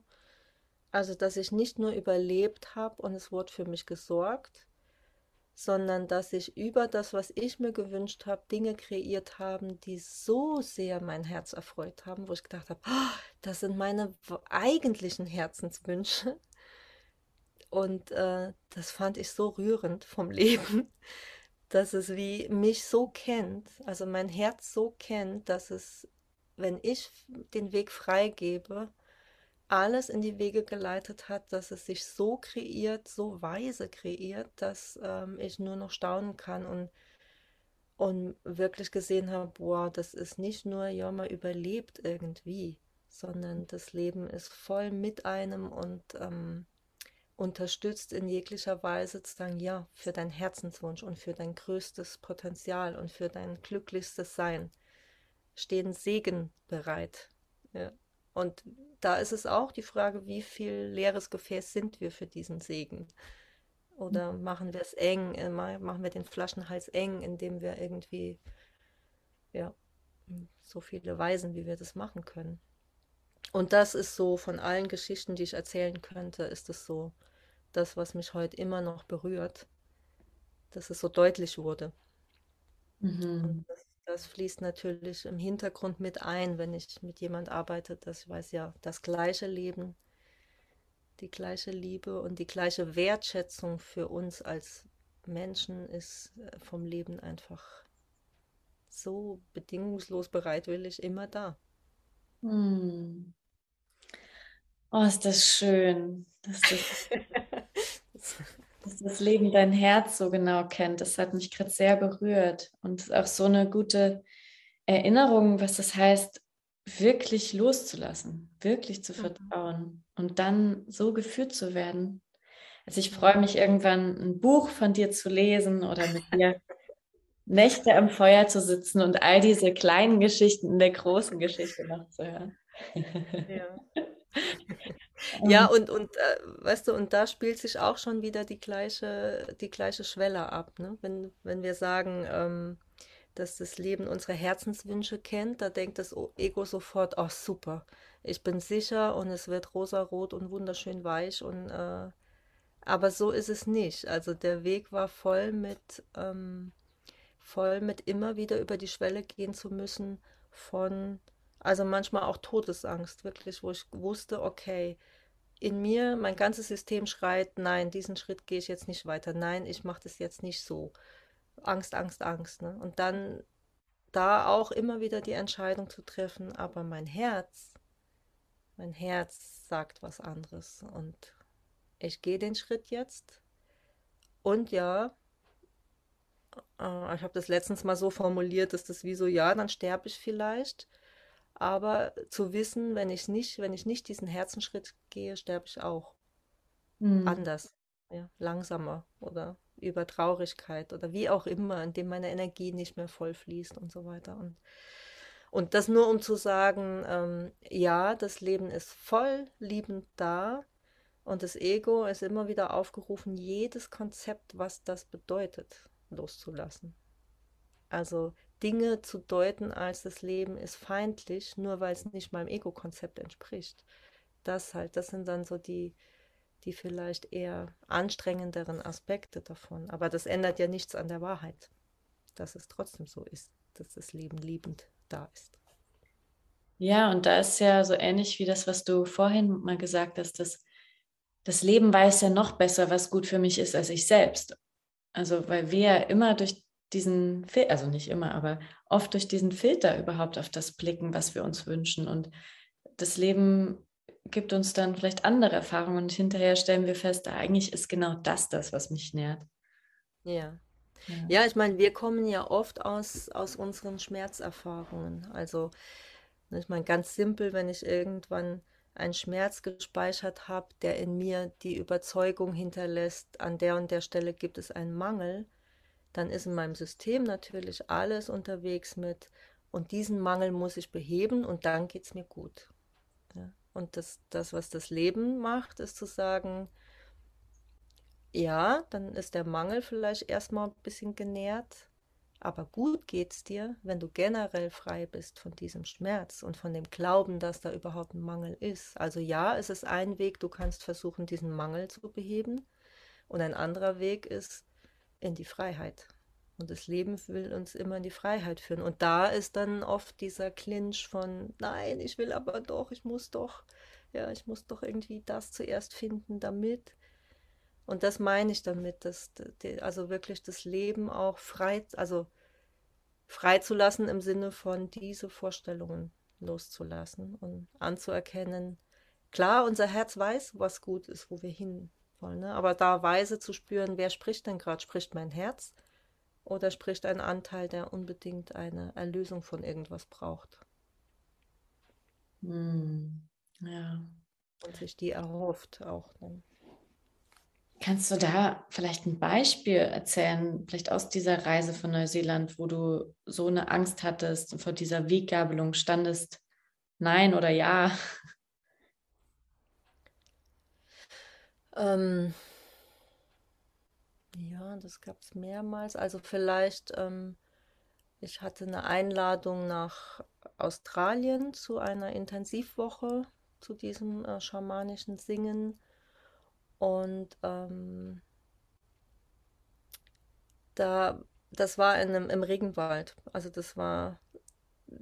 also dass ich nicht nur überlebt habe und es wurde für mich gesorgt, sondern dass ich über das, was ich mir gewünscht habe, Dinge kreiert haben, die so sehr mein Herz erfreut haben, wo ich gedacht habe, oh, das sind meine eigentlichen Herzenswünsche. Und äh, das fand ich so rührend vom Leben, dass es wie mich so kennt, also mein Herz so kennt, dass es, wenn ich den Weg freigebe, alles in die Wege geleitet hat, dass es sich so kreiert, so weise kreiert, dass ähm, ich nur noch staunen kann und, und wirklich gesehen habe, boah, das ist nicht nur, ja, man überlebt irgendwie, sondern das Leben ist voll mit einem und ähm, unterstützt in jeglicher Weise zu sagen, ja, für deinen Herzenswunsch und für dein größtes Potenzial und für dein glücklichstes Sein stehen Segen bereit. Ja. Und da ist es auch die Frage, wie viel leeres Gefäß sind wir für diesen Segen? Oder mhm. machen wir es eng, äh, machen wir den Flaschenhals eng, indem wir irgendwie, ja, so viele Weisen, wie wir das machen können. Und das ist so von allen Geschichten, die ich erzählen könnte, ist es so das, was mich heute immer noch berührt, dass es so deutlich wurde. Mhm. Das, das, fließt natürlich im Hintergrund mit ein, wenn ich mit jemand arbeite, ich weiß, ja, das gleiche Leben, die gleiche Liebe und die gleiche Wertschätzung für uns als Menschen ist äh, vom Leben einfach so bedingungslos bereitwillig immer da. Hm. Oh, ist das schön. Das ist dass das Leben dein Herz so genau kennt. Das hat mich gerade sehr berührt und auch so eine gute Erinnerung, was das heißt, wirklich loszulassen, wirklich zu mhm. vertrauen und dann so geführt zu werden. Also ich freue mich irgendwann ein Buch von dir zu lesen oder mit dir Nächte am Feuer zu sitzen und all diese kleinen Geschichten in der großen Geschichte noch zu hören. Ja. Ja, und, und äh, weißt du, und da spielt sich auch schon wieder die gleiche, die gleiche Schwelle ab. Ne? Wenn, wenn wir sagen, ähm, dass das Leben unsere Herzenswünsche kennt, da denkt das Ego sofort, ach super, ich bin sicher und es wird rosarot und wunderschön weich und äh, aber so ist es nicht. Also der Weg war voll mit ähm, voll mit immer wieder über die Schwelle gehen zu müssen von also manchmal auch Todesangst, wirklich, wo ich wusste, okay, in mir, mein ganzes System schreit, nein, diesen Schritt gehe ich jetzt nicht weiter, nein, ich mache das jetzt nicht so. Angst, Angst, Angst. Ne? Und dann da auch immer wieder die Entscheidung zu treffen, aber mein Herz, mein Herz sagt was anderes und ich gehe den Schritt jetzt. Und ja, äh, ich habe das letztens mal so formuliert, dass das wie so, ja, dann sterbe ich vielleicht. Aber zu wissen, wenn ich nicht, wenn ich nicht diesen Herzensschritt gehe, sterbe ich auch. Mhm. Anders, ja, langsamer oder über Traurigkeit oder wie auch immer, indem meine Energie nicht mehr voll fließt und so weiter. Und, und das nur um zu sagen, ähm, ja, das Leben ist voll liebend da und das Ego ist immer wieder aufgerufen, jedes Konzept, was das bedeutet, loszulassen. Also Dinge zu deuten als das Leben ist feindlich, nur weil es nicht meinem Ego-Konzept entspricht. Das halt, das sind dann so die, die vielleicht eher anstrengenderen Aspekte davon. Aber das ändert ja nichts an der Wahrheit, dass es trotzdem so ist, dass das Leben liebend da ist. Ja, und da ist ja so ähnlich wie das, was du vorhin mal gesagt hast, dass das Leben weiß ja noch besser, was gut für mich ist, als ich selbst. Also, weil wir immer durch diesen, Fil also nicht immer, aber oft durch diesen Filter überhaupt auf das blicken, was wir uns wünschen. Und das Leben gibt uns dann vielleicht andere Erfahrungen und hinterher stellen wir fest, eigentlich ist genau das das, was mich nährt. Ja. Ja, ja ich meine, wir kommen ja oft aus, aus unseren Schmerzerfahrungen. Also, ich meine, ganz simpel, wenn ich irgendwann einen Schmerz gespeichert habe, der in mir die Überzeugung hinterlässt, an der und der Stelle gibt es einen Mangel, dann ist in meinem System natürlich alles unterwegs mit und diesen Mangel muss ich beheben und dann geht es mir gut. Ja. Und das, das, was das Leben macht, ist zu sagen, ja, dann ist der Mangel vielleicht erstmal ein bisschen genährt, aber gut geht's dir, wenn du generell frei bist von diesem Schmerz und von dem Glauben, dass da überhaupt ein Mangel ist. Also ja, es ist ein Weg, du kannst versuchen, diesen Mangel zu beheben. Und ein anderer Weg ist, in die Freiheit. Und das Leben will uns immer in die Freiheit führen. Und da ist dann oft dieser Clinch von, nein, ich will aber doch, ich muss doch, ja, ich muss doch irgendwie das zuerst finden, damit. Und das meine ich damit, dass also wirklich das Leben auch frei, also freizulassen im Sinne von diese Vorstellungen loszulassen und anzuerkennen. Klar, unser Herz weiß, was gut ist, wo wir hin wollen. Ne? Aber da weise zu spüren, wer spricht denn gerade? Spricht mein Herz oder spricht ein Anteil, der unbedingt eine Erlösung von irgendwas braucht? Hm. Ja. Und sich die erhofft auch. Ne? Kannst du da vielleicht ein Beispiel erzählen, vielleicht aus dieser Reise von Neuseeland, wo du so eine Angst hattest und vor dieser Weggabelung standest? Nein oder ja? Ähm, ja, das gab es mehrmals. Also vielleicht, ähm, ich hatte eine Einladung nach Australien zu einer Intensivwoche zu diesem äh, schamanischen Singen. Und ähm, da, das war in einem, im Regenwald. Also das war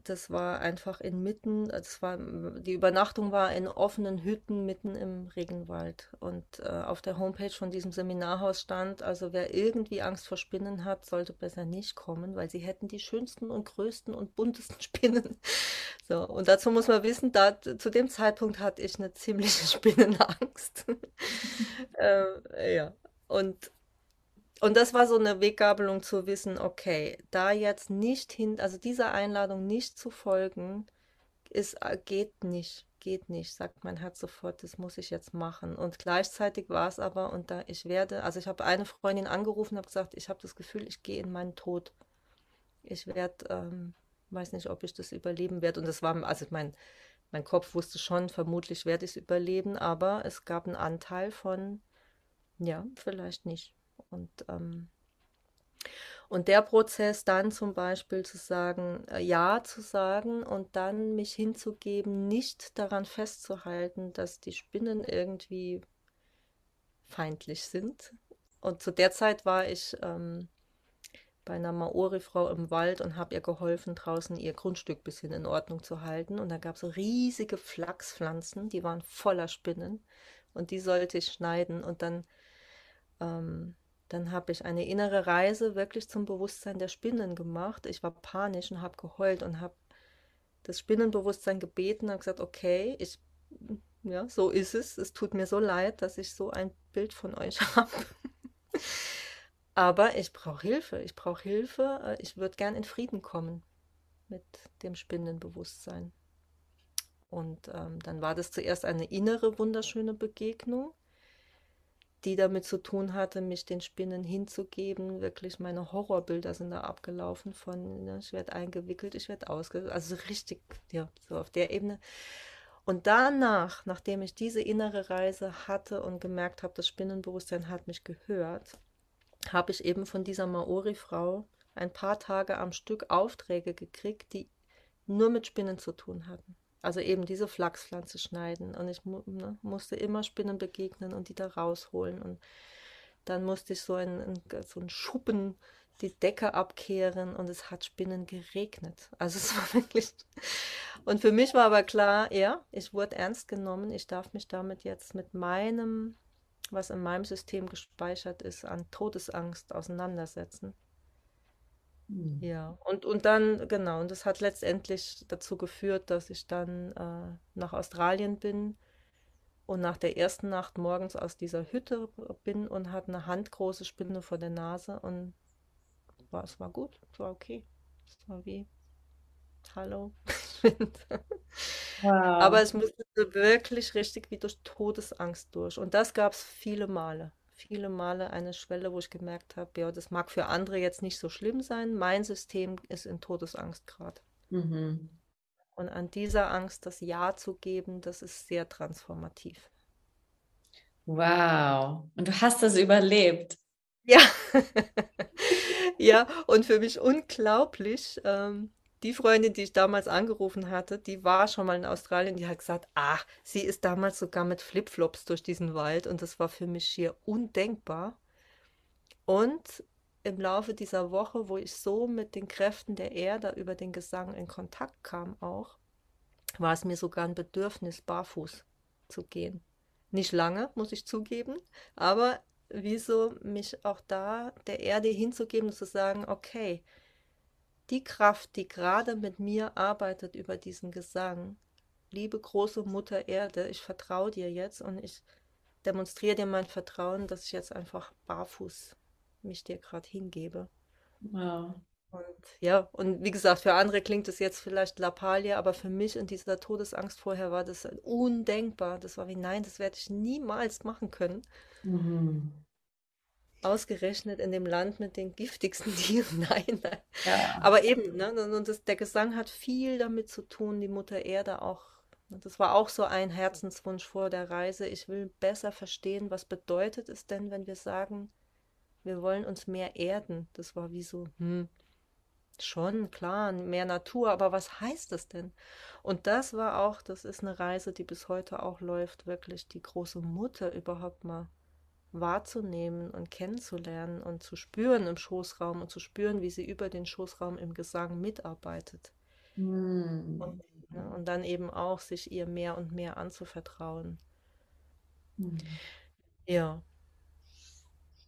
das war einfach inmitten, das war, die Übernachtung war in offenen Hütten mitten im Regenwald. Und äh, auf der Homepage von diesem Seminarhaus stand, also wer irgendwie Angst vor Spinnen hat, sollte besser nicht kommen, weil sie hätten die schönsten und größten und buntesten Spinnen. So, und dazu muss man wissen, da, zu dem Zeitpunkt hatte ich eine ziemliche Spinnenangst. äh, ja, und und das war so eine Weggabelung zu wissen, okay, da jetzt nicht hin, also dieser Einladung nicht zu folgen, ist, äh, geht nicht, geht nicht, sagt mein Herz sofort, das muss ich jetzt machen. Und gleichzeitig war es aber, und da ich werde, also ich habe eine Freundin angerufen, habe gesagt, ich habe das Gefühl, ich gehe in meinen Tod. Ich werde, ähm, weiß nicht, ob ich das überleben werde. Und das war, also mein, mein Kopf wusste schon, vermutlich werde ich es überleben, aber es gab einen Anteil von, ja, vielleicht nicht. Und, ähm, Und der Prozess dann zum Beispiel zu sagen, äh, ja zu sagen und dann mich hinzugeben, nicht daran festzuhalten, dass die Spinnen irgendwie feindlich sind. Und zu der Zeit war ich ähm, bei einer Maori-Frau im Wald und habe ihr geholfen, draußen ihr Grundstück ein bisschen in Ordnung zu halten. Und da gab es riesige Flachspflanzen, die waren voller Spinnen und die sollte ich schneiden. Und dann, ähm, dann habe ich eine innere Reise wirklich zum Bewusstsein der Spinnen gemacht. Ich war panisch und habe geheult und habe das Spinnenbewusstsein gebeten und gesagt, okay, ich, ja, so ist es. Es tut mir so leid, dass ich so ein Bild von euch habe. Aber ich brauche Hilfe. Ich brauche Hilfe. Ich würde gern in Frieden kommen mit dem Spinnenbewusstsein. Und ähm, dann war das zuerst eine innere wunderschöne Begegnung, die damit zu tun hatte, mich den Spinnen hinzugeben. Wirklich meine Horrorbilder sind da abgelaufen von, ne, ich werde eingewickelt, ich werde ausge... Also richtig, ja, so auf der Ebene. Und danach, nachdem ich diese innere Reise hatte und gemerkt habe, das Spinnenbewusstsein hat mich gehört, habe ich eben von dieser Maori-Frau ein paar Tage am Stück Aufträge gekriegt, die nur mit Spinnen zu tun hatten. Also eben diese Flachspflanze schneiden. Und ich ne, musste immer Spinnen begegnen und die da rausholen. Und dann musste ich so einen, so einen Schuppen die Decke abkehren und es hat Spinnen geregnet. Also es war wirklich. Und für mich war aber klar, ja, ich wurde ernst genommen. Ich darf mich damit jetzt mit meinem was in meinem System gespeichert ist, an Todesangst auseinandersetzen. Mhm. Ja, und, und dann, genau, und das hat letztendlich dazu geführt, dass ich dann äh, nach Australien bin und nach der ersten Nacht morgens aus dieser Hütte bin und hatte eine handgroße Spinne vor der Nase und war, es war gut, es war okay. Es war wie, hallo, Wow. Aber es musste wirklich richtig wie durch Todesangst durch. Und das gab es viele Male. Viele Male eine Schwelle, wo ich gemerkt habe, ja, das mag für andere jetzt nicht so schlimm sein. Mein System ist in Todesangst gerade. Mhm. Und an dieser Angst das Ja zu geben, das ist sehr transformativ. Wow. Und du hast das überlebt. Ja. ja, und für mich unglaublich. Ähm, die Freundin, die ich damals angerufen hatte, die war schon mal in Australien, die hat gesagt, ach, sie ist damals sogar mit Flipflops durch diesen Wald und das war für mich hier undenkbar. Und im Laufe dieser Woche, wo ich so mit den Kräften der Erde über den Gesang in Kontakt kam auch, war es mir sogar ein Bedürfnis, barfuß zu gehen. Nicht lange, muss ich zugeben, aber wieso mich auch da der Erde hinzugeben und zu sagen, okay, die Kraft, die gerade mit mir arbeitet über diesen Gesang, liebe große Mutter Erde, ich vertraue dir jetzt und ich demonstriere dir mein Vertrauen, dass ich jetzt einfach barfuß mich dir gerade hingebe. Wow. Und ja, und wie gesagt, für andere klingt es jetzt vielleicht Lappalie, aber für mich in dieser Todesangst vorher war das undenkbar. Das war wie, nein, das werde ich niemals machen können. Mhm. Ausgerechnet in dem Land mit den giftigsten Tieren. Nein, nein. Ja. Aber eben, ne, und das, der Gesang hat viel damit zu tun, die Mutter Erde auch. Das war auch so ein Herzenswunsch vor der Reise. Ich will besser verstehen, was bedeutet es denn, wenn wir sagen, wir wollen uns mehr erden. Das war wie so, hm, schon, klar, mehr Natur, aber was heißt das denn? Und das war auch, das ist eine Reise, die bis heute auch läuft, wirklich die große Mutter überhaupt mal wahrzunehmen und kennenzulernen und zu spüren im Schoßraum und zu spüren, wie sie über den Schoßraum im Gesang mitarbeitet. Mm. Und, ne, und, dann eben auch sich ihr mehr und mehr anzuvertrauen. Mm. Ja.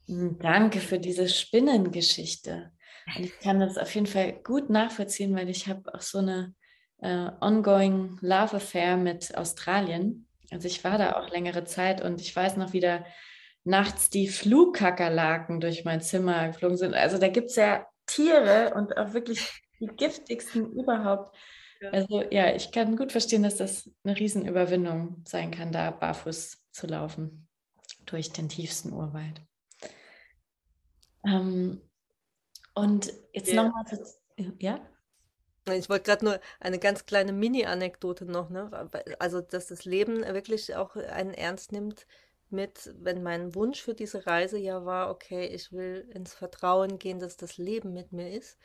Hm, danke für diese Spinnengeschichte. Und ich kann das auf jeden Fall gut nachvollziehen, weil ich habe auch so eine äh, ongoing Love Affair mit Australien. Also ich war da auch längere Zeit und ich weiß noch wieder, nachts die Flugkakerlaken durch mein Zimmer geflogen sind. Also da gibt es ja Tiere und auch wirklich die giftigsten überhaupt. Ja. Also ja, ich kann gut verstehen, dass das eine Riesenüberwindung sein kann, da barfuß zu laufen durch den tiefsten Urwald. Ähm, und jetzt ja. nochmal, ja? Ich wollte gerade nur eine ganz kleine Mini-Anekdote noch, ne? Also, dass das Leben wirklich auch einen ernst nimmt, mit, wenn mein Wunsch für diese Reise ja war, okay, ich will ins Vertrauen gehen, dass das Leben mit mir ist.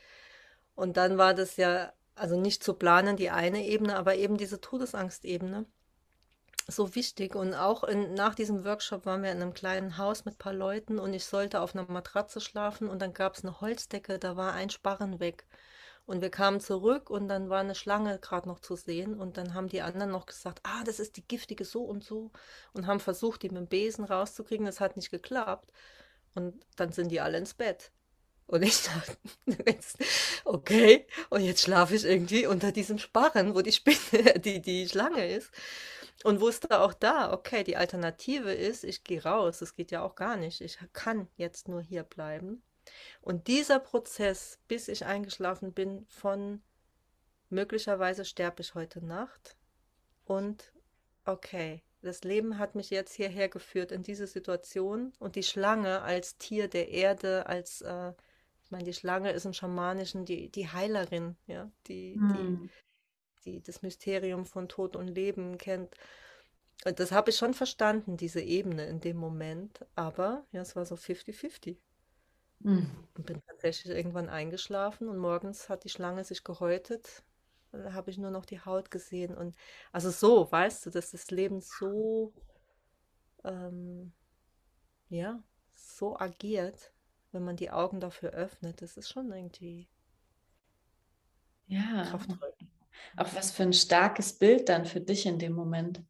Und dann war das ja, also nicht zu planen, die eine Ebene, aber eben diese Todesangstebene so wichtig. Und auch in, nach diesem Workshop waren wir in einem kleinen Haus mit ein paar Leuten und ich sollte auf einer Matratze schlafen und dann gab es eine Holzdecke, da war ein Sparren weg. Und wir kamen zurück und dann war eine Schlange gerade noch zu sehen. Und dann haben die anderen noch gesagt, ah, das ist die giftige so und so. Und haben versucht, die mit dem Besen rauszukriegen. Das hat nicht geklappt. Und dann sind die alle ins Bett. Und ich dachte, okay, und jetzt schlafe ich irgendwie unter diesem Sparren, wo die Spinne, die, die Schlange ist. Und wusste auch da, okay, die Alternative ist, ich gehe raus. Das geht ja auch gar nicht. Ich kann jetzt nur hier bleiben. Und dieser Prozess, bis ich eingeschlafen bin, von möglicherweise sterbe ich heute Nacht und okay, das Leben hat mich jetzt hierher geführt in diese Situation und die Schlange als Tier der Erde, als, äh, ich meine, die Schlange ist im Schamanischen die, die Heilerin, ja, die, hm. die, die das Mysterium von Tod und Leben kennt. Und das habe ich schon verstanden, diese Ebene in dem Moment, aber ja, es war so 50-50. Mhm. Und bin tatsächlich irgendwann eingeschlafen und morgens hat die Schlange sich gehäutet. Da habe ich nur noch die Haut gesehen. Und also so, weißt du, dass das Leben so, ähm, ja, so agiert, wenn man die Augen dafür öffnet. Das ist schon irgendwie ja. kraftvoll. Auch was für ein starkes Bild dann für dich in dem Moment.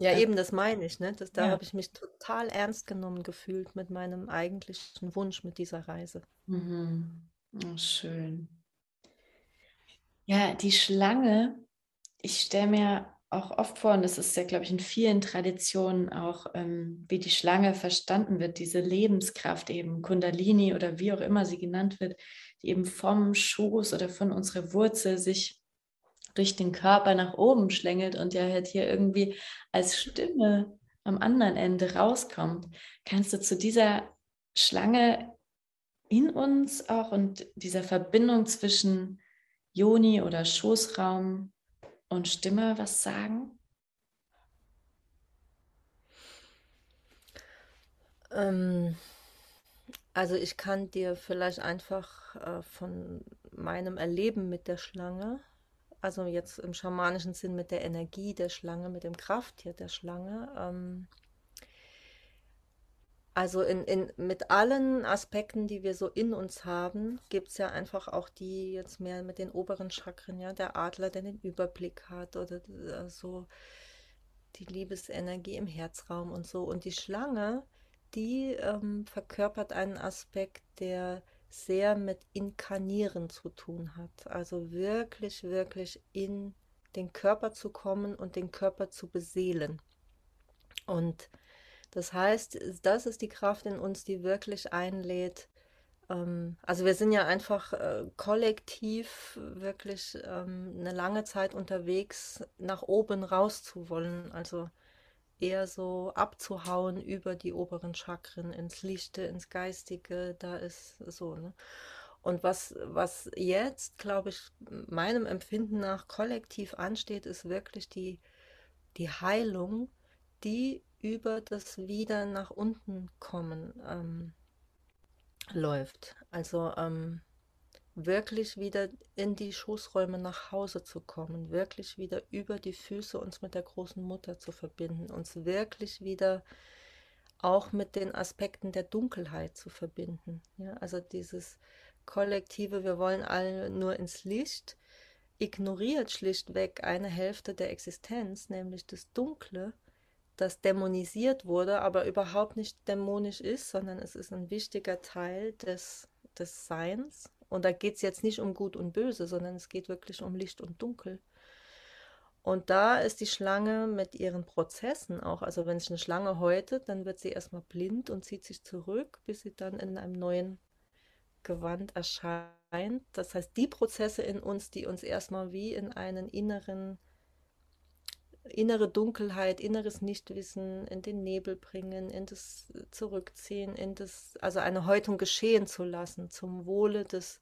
Ja, eben, das meine ich, ne? Das, da Ja. habe ich mich total ernst genommen gefühlt mit meinem eigentlichen Wunsch mit dieser Reise. Mhm. Oh, schön. Ja, die Schlange, ich stelle mir auch oft vor, und das ist ja, glaube ich, in vielen Traditionen auch, ähm, wie die Schlange verstanden wird, diese Lebenskraft eben, Kundalini oder wie auch immer sie genannt wird, die eben vom Schoß oder von unserer Wurzel sich durch den Körper nach oben schlängelt und ja halt hier irgendwie als Stimme am anderen Ende rauskommt. Kannst du zu dieser Schlange in uns auch und dieser Verbindung zwischen Joni oder Schoßraum und Stimme was sagen? Ähm, also ich kann dir vielleicht einfach äh, von meinem Erleben mit der Schlange also jetzt im schamanischen Sinn mit der Energie der Schlange, mit dem Krafttier der Schlange. Ähm, also in, in, mit allen Aspekten, die wir so in uns haben, gibt es ja einfach auch die jetzt mehr mit den oberen Chakren, ja, der Adler, der den Überblick hat oder äh, so die Liebesenergie im Herzraum und so. Und die Schlange, die ähm, verkörpert einen Aspekt, der sehr mit Inkarnieren zu tun hat. Also wirklich, wirklich in den Körper zu kommen und den Körper zu beseelen. Und das heißt, das ist die Kraft in uns, die wirklich einlädt. Ähm, also wir sind ja einfach äh, kollektiv wirklich ähm, eine lange Zeit unterwegs, nach oben raus zu wollen. Also eher so abzuhauen über die oberen Chakren ins Lichte, ins Geistige, da ist so, ne? Und was, was jetzt, glaube ich, meinem Empfinden nach kollektiv ansteht, ist wirklich die, die Heilung, die über das Wieder nach unten kommen ähm, läuft. Also ähm, wirklich wieder in die Schoßräume nach Hause zu kommen, wirklich wieder über die Füße uns mit der großen Mutter zu verbinden, uns wirklich wieder auch mit den Aspekten der Dunkelheit zu verbinden. Ja, also dieses kollektive, wir wollen alle nur ins Licht, ignoriert schlichtweg eine Hälfte der Existenz, nämlich das Dunkle, das dämonisiert wurde, aber überhaupt nicht dämonisch ist, sondern es ist ein wichtiger Teil des, des Seins und da geht es jetzt nicht um Gut und Böse, sondern es geht wirklich um Licht und Dunkel. Und da ist die Schlange mit ihren Prozessen auch, also wenn sich eine Schlange häutet, dann wird sie erstmal blind und zieht sich zurück, bis sie dann in einem neuen Gewand erscheint. Das heißt, die Prozesse in uns, die uns erstmal wie in einen inneren innere Dunkelheit, inneres Nichtwissen in den Nebel bringen, in das Zurückziehen, in das, also eine Häutung geschehen zu lassen, zum Wohle des,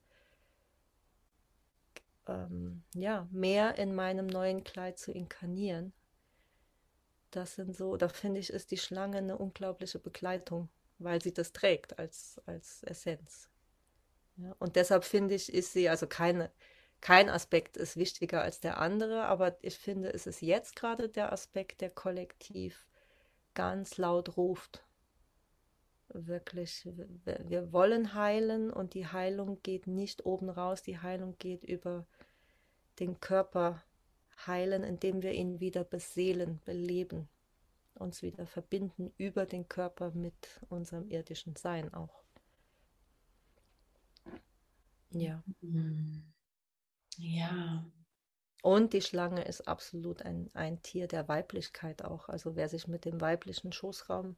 ähm, ja, mehr in meinem neuen Kleid zu inkarnieren. das sind so, da finde ich, ist die Schlange eine unglaubliche Begleitung, weil sie das trägt als, als Essenz. Ja, und deshalb finde ich, ist sie, also keine, kein Aspekt ist wichtiger als der andere, aber ich finde, es ist jetzt gerade der Aspekt, der kollektiv ganz laut ruft. Wirklich, wir wollen heilen und die Heilung geht nicht oben raus, die Heilung geht über den Körper heilen, indem wir ihn wieder beseelen, beleben, uns wieder verbinden über den Körper mit unserem irdischen Sein auch. Ja. Ja. Und die Schlange ist absolut ein, ein Tier der Weiblichkeit auch. Also wer sich mit dem weiblichen Schoßraum,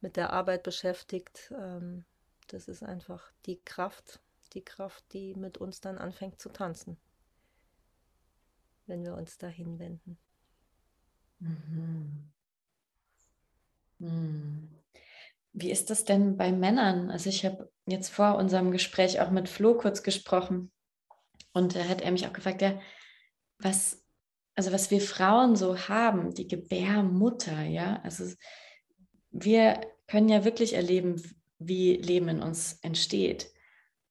mit der Arbeit beschäftigt, ähm, das ist einfach die Kraft, die Kraft, die mit uns dann anfängt zu tanzen wenn wir uns dahin wenden. Mhm. Mhm. Wie ist das denn bei Männern? Also ich habe jetzt vor unserem Gespräch auch mit Flo kurz gesprochen und da hat er mich auch gefragt, ja, was, also was wir Frauen so haben, die Gebärmutter, ja, also wir können ja wirklich erleben, wie Leben in uns entsteht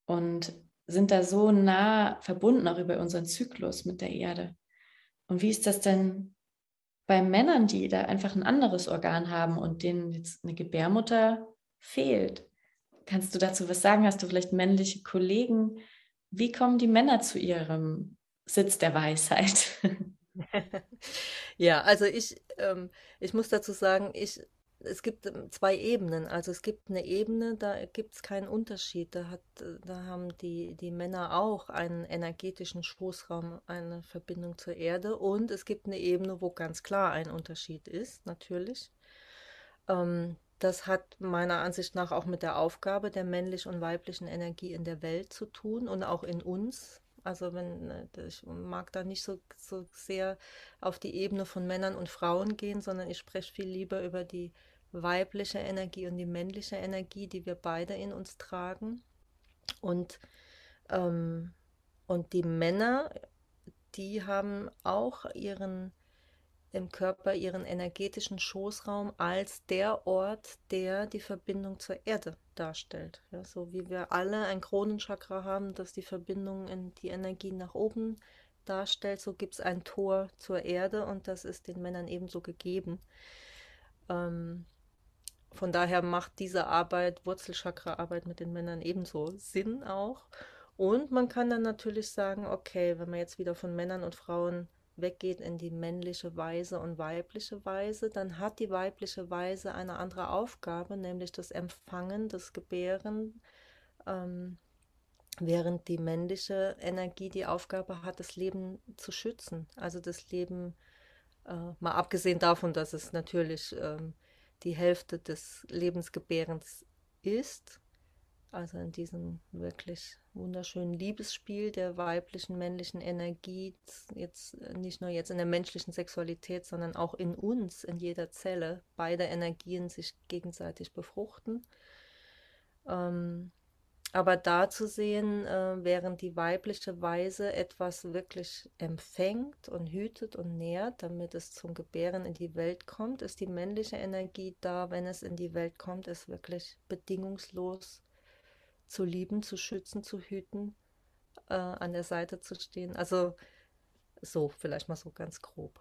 und sind da so nah verbunden auch über unseren Zyklus mit der Erde. Und wie ist das denn bei Männern, die da einfach ein anderes Organ haben und denen jetzt eine Gebärmutter fehlt? Kannst du dazu was sagen? Hast du vielleicht männliche Kollegen? Wie kommen die Männer zu ihrem Sitz der Weisheit? ja, also ich, ähm, ich muss dazu sagen, ich es gibt ähm, zwei Ebenen. Also es gibt eine Ebene, da gibt es keinen Unterschied. Da, hat, da haben die, die Männer auch einen energetischen Schoßraum, eine Verbindung zur Erde. Und es gibt eine Ebene, wo ganz klar ein Unterschied ist, natürlich. Ähm, das hat meiner Ansicht nach auch mit der Aufgabe der männlichen und weiblichen Energie in der Welt zu tun und auch in uns. Also wenn äh, ich mag da nicht so, so sehr auf die Ebene von Männern und Frauen gehen, sondern ich spreche viel lieber über die weibliche Energie und die männliche Energie, die wir beide in uns tragen. Und, ähm, und die Männer, die haben auch ihren im Körper ihren energetischen Schoßraum als der Ort, der die Verbindung zur Erde darstellt. Ja, so wie wir alle ein Kronenchakra haben, das die Verbindung in die Energie nach oben darstellt, so gibt es ein Tor zur Erde und das ist den Männern ebenso gegeben. Ähm, von daher macht diese Arbeit, Wurzelchakra-Arbeit mit den Männern ebenso Sinn auch. Und man kann dann natürlich sagen, okay, wenn man jetzt wieder von Männern und Frauen weggeht in die männliche Weise und weibliche Weise, dann hat die weibliche Weise eine andere Aufgabe, nämlich das Empfangen, das Gebären, ähm, während die männliche Energie die Aufgabe hat, das Leben zu schützen. Also das Leben, äh, mal abgesehen davon, dass es natürlich ähm, die Hälfte des Lebensgebärens ist. Also in diesem wirklich wunderschönen Liebesspiel der weiblichen, männlichen Energie, jetzt nicht nur jetzt in der menschlichen Sexualität, sondern auch in uns, in jeder Zelle, beide Energien sich gegenseitig befruchten. Ähm, aber da zu sehen, äh, während die weibliche Weise etwas wirklich empfängt und hütet und nährt, damit es zum Gebären in die Welt kommt, ist die männliche Energie da, wenn es in die Welt kommt, es wirklich bedingungslos zu lieben, zu schützen, zu hüten, äh, an der Seite zu stehen. Also so, vielleicht mal so ganz grob.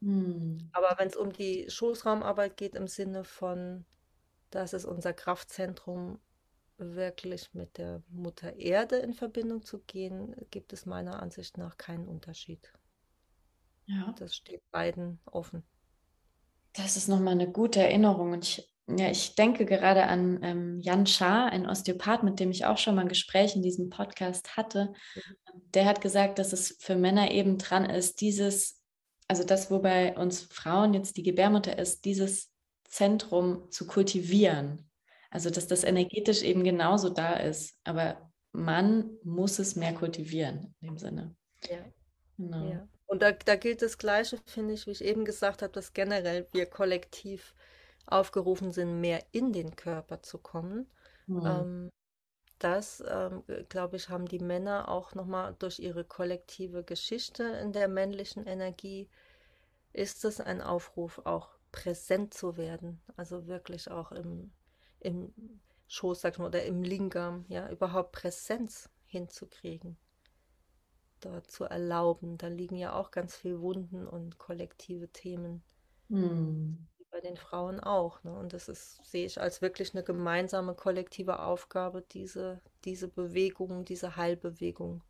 Hm. Aber wenn es um die Schoßraumarbeit geht im Sinne von, das ist unser Kraftzentrum wirklich mit der Mutter Erde in Verbindung zu gehen, gibt es meiner Ansicht nach keinen Unterschied. Ja. Das steht beiden offen. Das ist nochmal eine gute Erinnerung. Und ich, ja, ich denke gerade an ähm, Jan Schaar, ein Osteopath, mit dem ich auch schon mal ein Gespräch in diesem Podcast hatte. Mhm. Der hat gesagt, dass es für Männer eben dran ist, dieses, also das, wo bei uns Frauen jetzt die Gebärmutter ist, dieses Zentrum zu kultivieren. Also, dass das energetisch eben genauso da ist. Aber man muss es mehr kultivieren in dem Sinne. Ja. Genau. ja. Und da, da gilt das Gleiche, finde ich, wie ich eben gesagt habe, dass generell wir kollektiv aufgerufen sind, mehr in den Körper zu kommen. Mhm. Ähm, das, ähm, glaube ich, haben die Männer auch nochmal durch ihre kollektive Geschichte in der männlichen Energie ist es ein Aufruf, auch präsent zu werden. Also wirklich auch im, im Schoß, sag ich mal, oder im Lingam, ja, überhaupt Präsenz hinzukriegen. Dort zu erlauben. Da liegen ja auch ganz viele Wunden und kollektive Themen. Hm. Bei den Frauen auch. Ne? Und das ist, sehe ich als wirklich eine gemeinsame kollektive Aufgabe, diese, diese Bewegung, diese Heilbewegung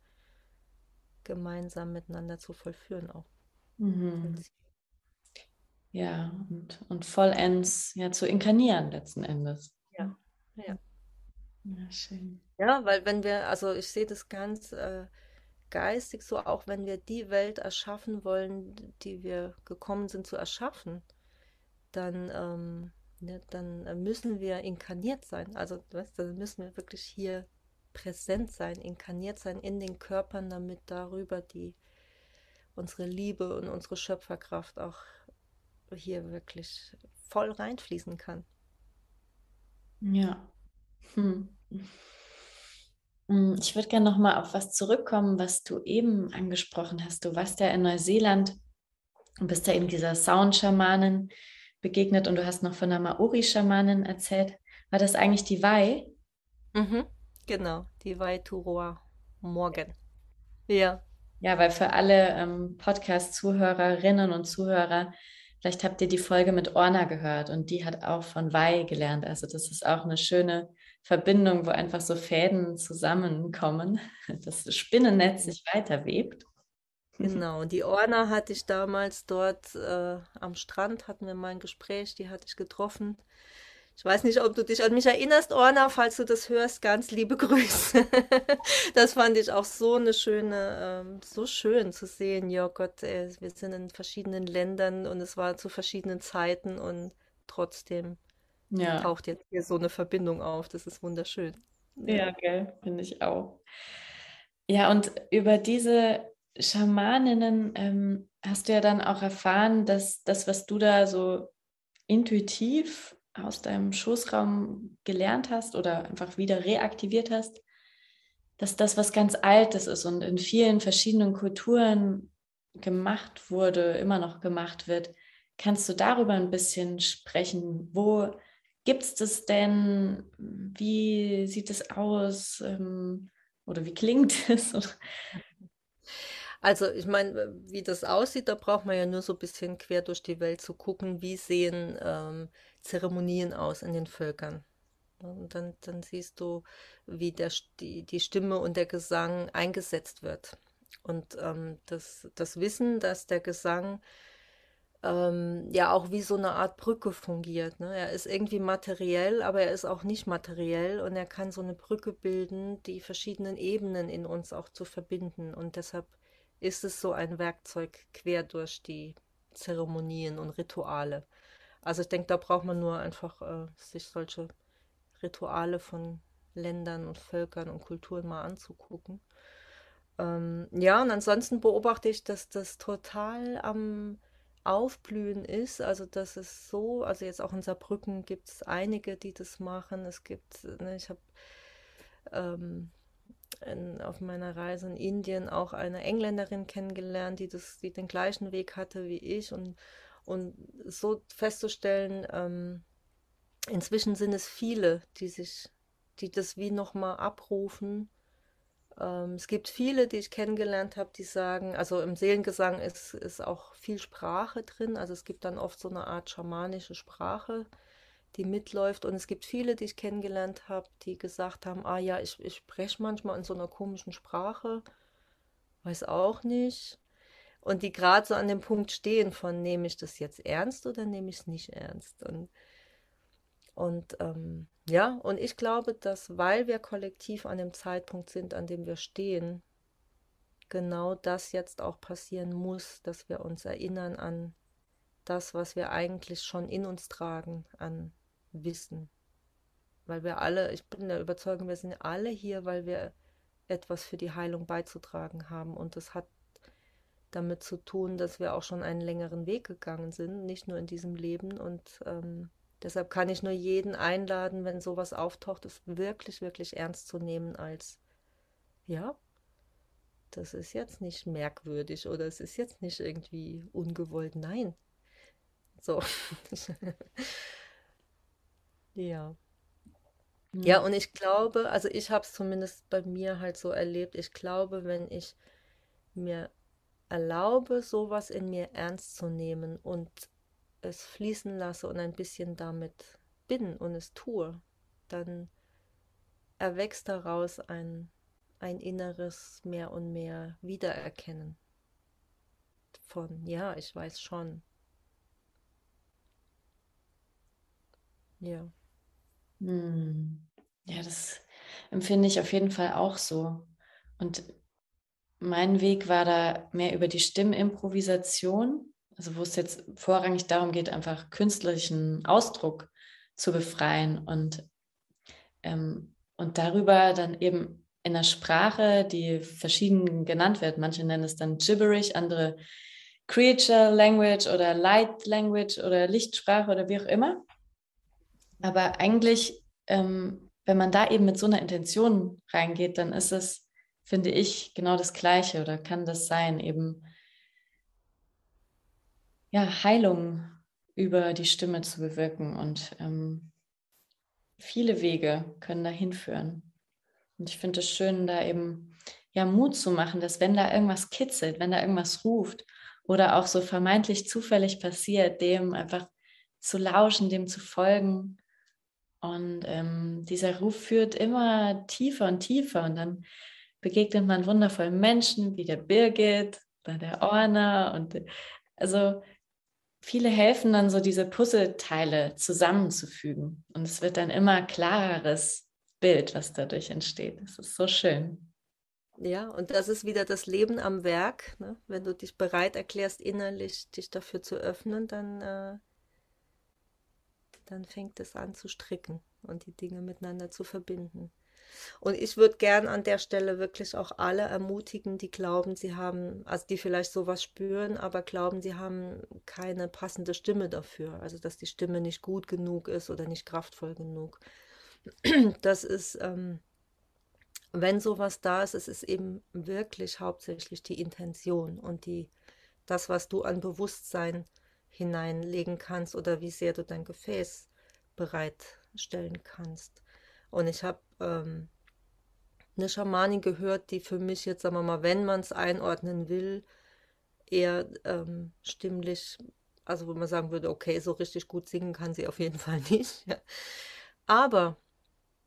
gemeinsam miteinander zu vollführen auch. Mhm. Ja, und, und vollends ja, zu inkarnieren letzten Endes. Ja, ja. Ja, schön. Ja, weil wenn wir, also ich sehe das ganz äh, geistig so, auch wenn wir die Welt erschaffen wollen, die wir gekommen sind zu erschaffen, dann, ähm, ne, dann müssen wir inkarniert sein. Also, weißt, dann müssen wir wirklich hier präsent sein, inkarniert sein in den Körpern, damit darüber die unsere Liebe und unsere Schöpferkraft auch hier wirklich voll reinfließen kann. Ja. Hm. hm ich würde gerne noch mal auf was zurückkommen, was du eben angesprochen hast. Du warst ja in Neuseeland und bist da eben dieser Sound-Schamanin begegnet und du hast noch von der Maori-Schamanin erzählt. War das eigentlich die Wai? Mhm, genau, die Wai Turoa Morgan. Ja. Ja, weil für alle ähm, Podcast-Zuhörerinnen und Zuhörer, vielleicht habt ihr die Folge mit Orna gehört und die hat auch von Wei gelernt. Also das ist auch eine schöne Verbindung, wo einfach so Fäden zusammenkommen, dass das Spinnennetz sich weiterwebt. Genau, die Orna hatte ich damals dort äh, am Strand, hatten wir mal ein Gespräch, die hatte ich getroffen. Ich weiß nicht, ob du dich an mich erinnerst, Orna, falls du das hörst, ganz liebe Grüße. das fand ich auch so eine schöne, ähm, so schön zu sehen. Ja Gott, ey, wir sind in verschiedenen Ländern und es war zu verschiedenen Zeiten und trotzdem ja. taucht jetzt hier so eine Verbindung auf. Das ist wunderschön. Ja, ja gell, finde ich auch. Ja, und über diese Schamaninnen ähm, hast du ja dann auch erfahren, dass das, was du da so intuitiv aus deinem Schoßraum gelernt hast oder einfach wieder reaktiviert hast, dass das was ganz Altes ist und in vielen verschiedenen Kulturen gemacht wurde, immer noch gemacht wird. Kannst du darüber ein bisschen sprechen? Wo gibt es das denn? Wie sieht es aus? Ähm, oder wie klingt es? Also ich meine, wie das aussieht, da braucht man ja nur so ein bisschen quer durch die Welt zu gucken, wie sehen ähm, Zeremonien aus in den Völkern. Und dann, dann siehst du, wie der, die, die Stimme und der Gesang eingesetzt wird. Und ähm, das, das Wissen, dass der Gesang ähm, ja auch wie so eine Art Brücke fungiert. Ne? Er ist irgendwie materiell, aber er ist auch nicht materiell und er kann so eine Brücke bilden, die verschiedenen Ebenen in uns auch zu verbinden. Und deshalb ist es so ein Werkzeug quer durch die Zeremonien und Rituale. Also ich denke, da braucht man nur einfach äh, sich solche Rituale von Ländern und Völkern und Kulturen mal anzugucken. Ähm, ja, und ansonsten beobachte ich, dass das total am Aufblühen ist. Also dass es so, also jetzt auch in Saarbrücken gibt es einige, die das machen. Es gibt, ne, ich habe ähm, in, auf meiner Reise in Indien auch eine Engländerin kennengelernt, die, das, die den gleichen Weg hatte wie ich. Und und so festzustellen, ähm, inzwischen sind es viele, die sich, die das wie nochmal abrufen. Ähm, es gibt viele, die ich kennengelernt habe, die sagen, also im Seelengesang ist, ist auch viel Sprache drin, also es gibt dann oft so eine Art schamanische Sprache, die mitläuft. Und es gibt viele, die ich kennengelernt habe, die gesagt haben, ah ja, ich, ich spreche manchmal in so einer komischen Sprache, weiß auch nicht und die gerade so an dem Punkt stehen von, nehme ich das jetzt ernst oder nehme ich es nicht ernst? Und, und ähm, ja, und ich glaube, dass weil wir kollektiv an dem Zeitpunkt sind, an dem wir stehen, genau das jetzt auch passieren muss, dass wir uns erinnern an das, was wir eigentlich schon in uns tragen, an Wissen. Weil wir alle, ich bin der Überzeugung, wir sind alle hier, weil wir etwas für die Heilung beizutragen haben. Und das hat damit zu tun, dass wir auch schon einen längeren Weg gegangen sind, nicht nur in diesem Leben. Und ähm, deshalb kann ich nur jeden einladen, wenn sowas auftaucht, es wirklich, wirklich ernst zu nehmen als, ja, das ist jetzt nicht merkwürdig oder es ist jetzt nicht irgendwie ungewollt. Nein. So. ja. Ja, und ich glaube, also ich habe es zumindest bei mir halt so erlebt, ich glaube, wenn ich mir erlaube, sowas in mir ernst zu nehmen und es fließen lasse und ein bisschen damit bin und es tue, dann erwächst daraus ein, ein inneres mehr und mehr Wiedererkennen von, ja, ich weiß schon. Ja. Hm. Ja, das empfinde ich auf jeden Fall auch so. Und mein Weg war da mehr über die Stimmimprovisation, also wo es jetzt vorrangig darum geht, einfach künstlerischen Ausdruck zu befreien und, ähm, und darüber dann eben in der Sprache, die verschieden genannt wird. Manche nennen es dann Gibberish, andere Creature Language oder Light Language oder Lichtsprache oder wie auch immer. Aber eigentlich, ähm, wenn man da eben mit so einer Intention reingeht, dann ist es, finde ich, genau das Gleiche oder kann das sein, eben ja, Heilung über die Stimme zu bewirken und ähm, viele Wege können dahin führen. Und ich finde es schön, da eben ja Mut zu machen, dass wenn da irgendwas kitzelt, wenn da irgendwas ruft oder auch so vermeintlich zufällig passiert, dem einfach zu lauschen, dem zu folgen und ähm, dieser Ruf führt immer tiefer und tiefer und dann begegnet man wundervollen Menschen wie der Birgit oder der Orna und also viele helfen dann so diese Puzzleteile zusammenzufügen und es wird dann immer klareres Bild, was dadurch entsteht. Das ist so schön. Ja, und das ist wieder das Leben am Werk. Ne? Wenn du dich bereit erklärst, innerlich dich dafür zu öffnen, dann äh, dann fängt es an zu stricken und die Dinge miteinander zu verbinden. Und ich würde gern an der Stelle wirklich auch alle ermutigen, die glauben, sie haben, also die vielleicht sowas spüren, aber glauben, sie haben keine passende Stimme dafür. Also dass die Stimme nicht gut genug ist oder nicht kraftvoll genug. Das ist, ähm, wenn sowas da ist, es ist eben wirklich hauptsächlich die Intention und die, das, was du an Bewusstsein hineinlegen kannst oder wie sehr du dein Gefäß bereitstellen kannst. Und ich habe ähm, eine Schamanin gehört, die für mich jetzt, sagen wir mal, wenn man es einordnen will, eher ähm, stimmlich, also wo man sagen würde, okay, so richtig gut singen kann sie auf jeden Fall nicht. Ja. Aber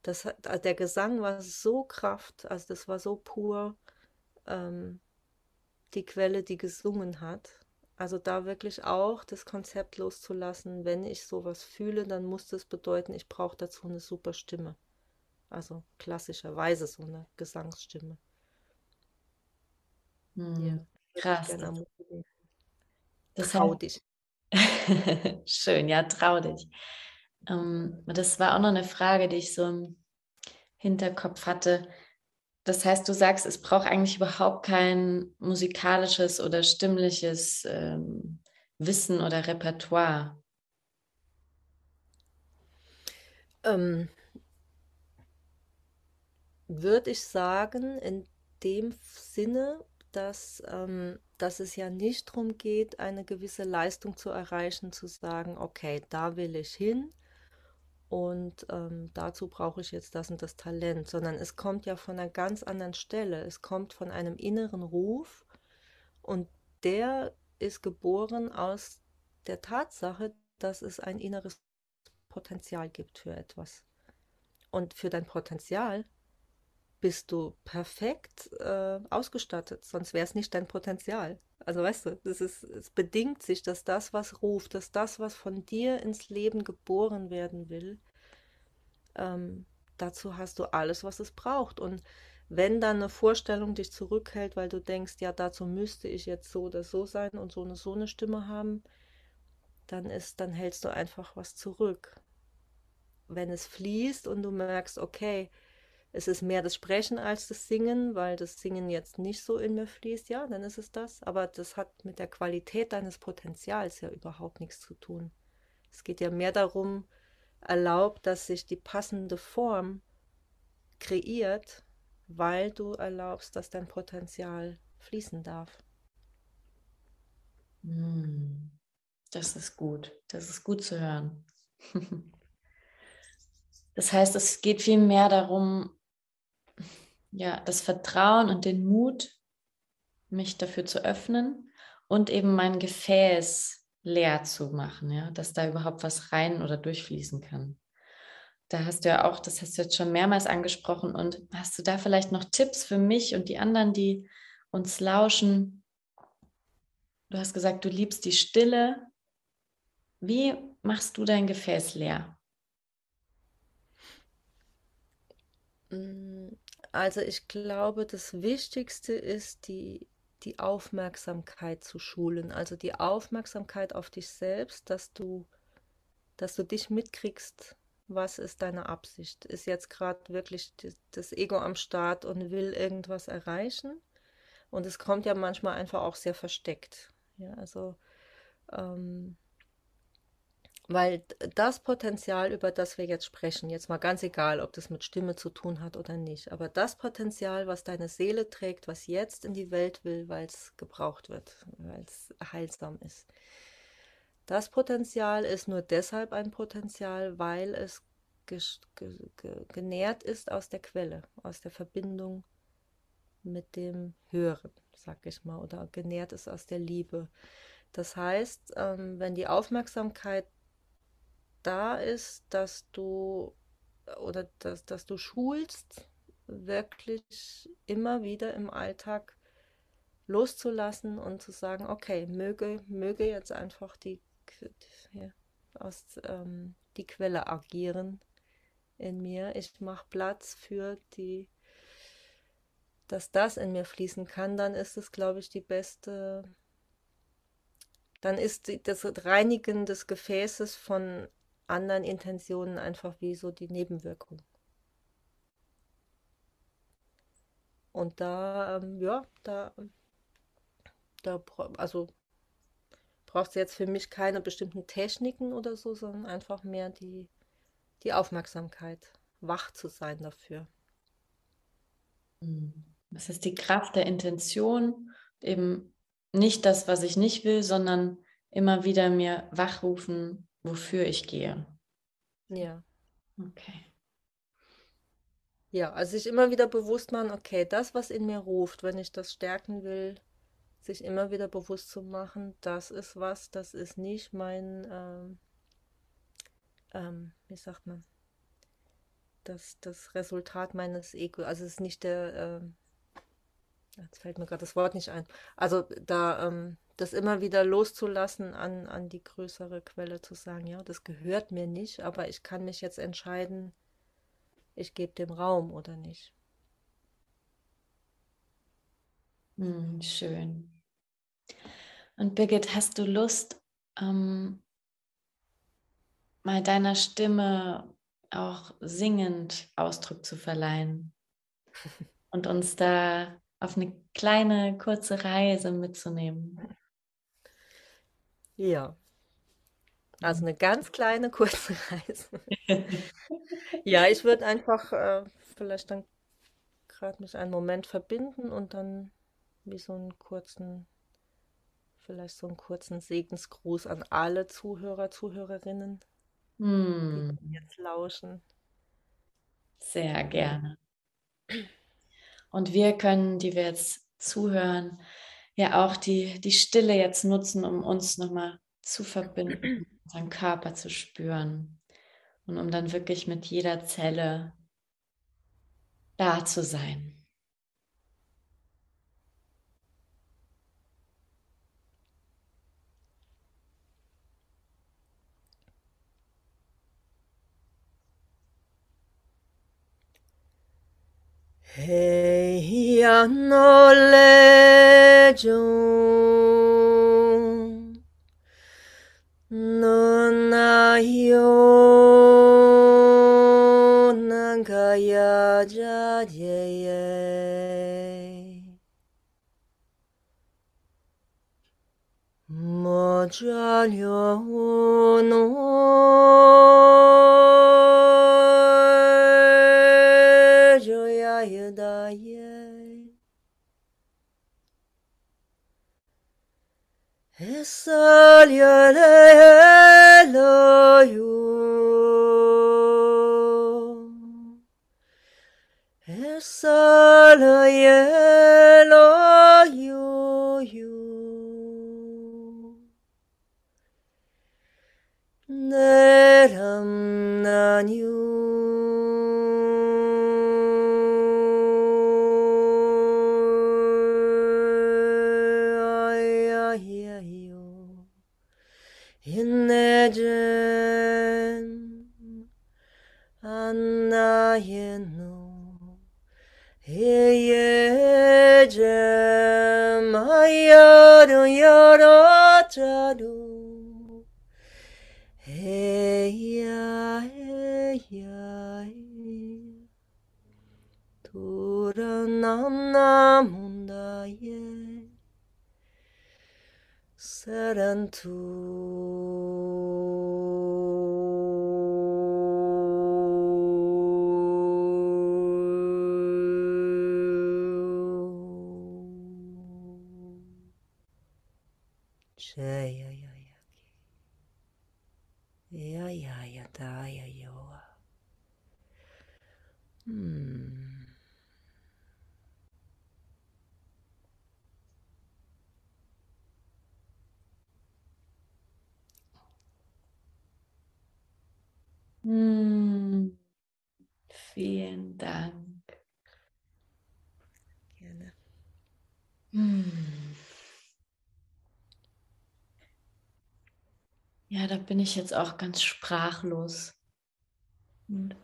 das, also der Gesang war so kraft, also das war so pur, ähm, die Quelle, die gesungen hat. Also da wirklich auch das Konzept loszulassen, wenn ich sowas fühle, dann muss das bedeuten, ich brauche dazu eine super Stimme. Also klassischerweise so eine Gesangsstimme. Hm, ja, krass. Das trau dich. Schön, ja, trau dich. Ähm, das war auch noch eine Frage, die ich so im Hinterkopf hatte. Das heißt, du sagst, es braucht eigentlich überhaupt kein musikalisches oder stimmliches ähm, Wissen oder Repertoire. Ähm, Würde ich sagen, in dem Sinne, dass, ähm, dass es ja nicht darum geht, eine gewisse Leistung zu erreichen, zu sagen, okay, da will ich hin und ähm, dazu brauche ich jetzt das und das Talent, sondern es kommt ja von einer ganz anderen Stelle. Es kommt von einem inneren Ruf und der ist geboren aus der Tatsache, dass es ein inneres Potenzial gibt für etwas. Und für dein Potenzial bist du perfekt äh, ausgestattet, sonst wäre es nicht dein Potenzial. Also weißt du, das ist, es bedingt sich, dass das, was ruft, dass das, was von dir ins Leben geboren werden will, ähm, dazu hast du alles, was es braucht. Und wenn dann eine Vorstellung dich zurückhält, weil du denkst, ja, dazu müsste ich jetzt so oder so sein und so eine so eine Stimme haben, dann ist, dann hältst du einfach was zurück. Wenn es fließt und du merkst, okay, es ist mehr das Sprechen als das Singen, weil das Singen jetzt nicht so in mir fließt, ja, dann ist es das. Aber das hat mit der Qualität deines Potenzials ja überhaupt nichts zu tun. Es geht ja mehr darum, erlaubt, dass sich die passende Form kreiert, weil du erlaubst, dass dein Potenzial fließen darf. Hm, das ist gut. Das ist gut zu hören. Das heißt, es geht viel mehr darum, ja, das Vertrauen und den Mut, mich dafür zu öffnen und eben mein Gefäß leer zu machen, ja, dass da überhaupt was rein oder durchfließen kann. Da hast du ja auch, das hast du jetzt schon mehrmals angesprochen und hast du da vielleicht noch Tipps für mich und die anderen, die uns lauschen? Du hast gesagt, du liebst die Stille. Wie machst du dein Gefäß leer? Also ich glaube, das Wichtigste ist, die, die Aufmerksamkeit zu schulen. Also die Aufmerksamkeit auf dich selbst, dass du, dass du dich mitkriegst, was ist deine Absicht? Ist jetzt gerade wirklich das Ego am Start und will irgendwas erreichen? Und es kommt ja manchmal einfach auch sehr versteckt. Ja, also ähm, weil das Potenzial, über das wir jetzt sprechen, jetzt mal ganz egal, ob das mit Stimme zu tun hat oder nicht, aber das Potenzial, was deine Seele trägt, was jetzt in die Welt will, weil es gebraucht wird, weil es heilsam ist. Das Potenzial ist nur deshalb ein Potenzial, weil es genährt ist aus der Quelle, aus der Verbindung mit dem Hören, sag ich mal, oder genährt ist aus der Liebe. Das heißt, ähm, wenn die Aufmerksamkeit da ist, dass du oder dass, dass du schulst, wirklich immer wieder im Alltag loszulassen und zu sagen, okay, möge, möge jetzt einfach die, ja, aus, ähm, die Quelle agieren in mir. Ich mache Platz für die, dass das in mir fließen kann, dann ist es, glaube ich, die beste, dann ist das Reinigen des Gefäßes von anderen Intentionen einfach wie so die Nebenwirkung. Und da, ähm, ja, da, da, also braucht es jetzt für mich keine bestimmten Techniken oder so, sondern einfach mehr die, die Aufmerksamkeit, wach zu sein dafür. Hm. Das ist die Kraft der Intention, eben nicht das, was ich nicht will, sondern immer wieder mir wachrufen, wofür ich gehe. Ja. Okay. Ja, also sich immer wieder bewusst machen, okay, das, was in mir ruft, wenn ich das stärken will, sich immer wieder bewusst zu machen, das ist was, das ist nicht mein, ähm, ähm, wie sagt man, das, das Resultat meines Ego, also es ist nicht der, ähm, jetzt fällt mir gerade das Wort nicht ein, also da, ähm, das immer wieder loszulassen, an, an die größere Quelle zu sagen, ja, das gehört mir nicht, aber ich kann mich jetzt entscheiden, ich gebe dem Raum oder nicht. Hm, schön. Und Birgit, hast du Lust, ähm, mal deiner Stimme auch singend Ausdruck zu verleihen und uns da auf eine kleine, kurze Reise mitzunehmen? Ja. Also eine ganz kleine, kurze Reise. Ja, ich würde einfach äh, vielleicht dann gerade mich einen Moment verbinden und dann wie so einen kurzen, vielleicht so einen kurzen Segensgruß an alle Zuhörer, Zuhörerinnen, die Hm, jetzt lauschen. sehr gerne. Und wir können, die wir jetzt zuhören, ja auch die, die Stille jetzt nutzen, um uns nochmal zu verbinden, unseren Körper zu spüren und um dann wirklich mit jeder Zelle da zu sein. 헤이야 놀래줘 넌 나요 난 가야 자리에. 뭐 잘려오노 Salyale Elohim. Salyale gecem hayalın yaratanım Hey ya hey ya hey. Turan anlamında ye Sarantur Hm. Vielen Dank. Gerne. Hm. Ja, da bin ich jetzt auch ganz sprachlos. Und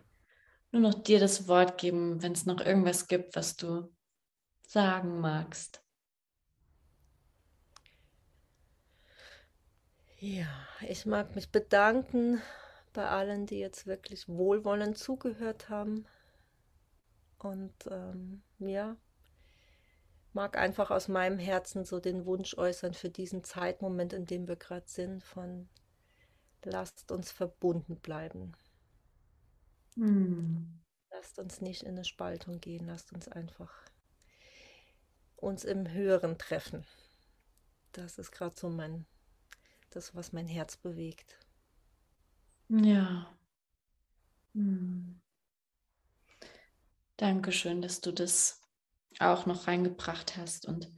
nur noch dir das Wort geben, wenn es noch irgendwas gibt, was du sagen magst. Ja, ich mag mich bedanken bei allen, die jetzt wirklich wohlwollend zugehört haben. Und ähm, ja, mag einfach aus meinem Herzen so den Wunsch äußern für diesen Zeitmoment, in dem wir gerade sind, von lasst uns verbunden bleiben. Hm. Lasst uns nicht in eine Spaltung gehen, lasst uns einfach uns im Höheren treffen. Das ist gerade so mein, das, was mein Herz bewegt. Ja. Hm. Dankeschön, dass du das auch noch reingebracht hast und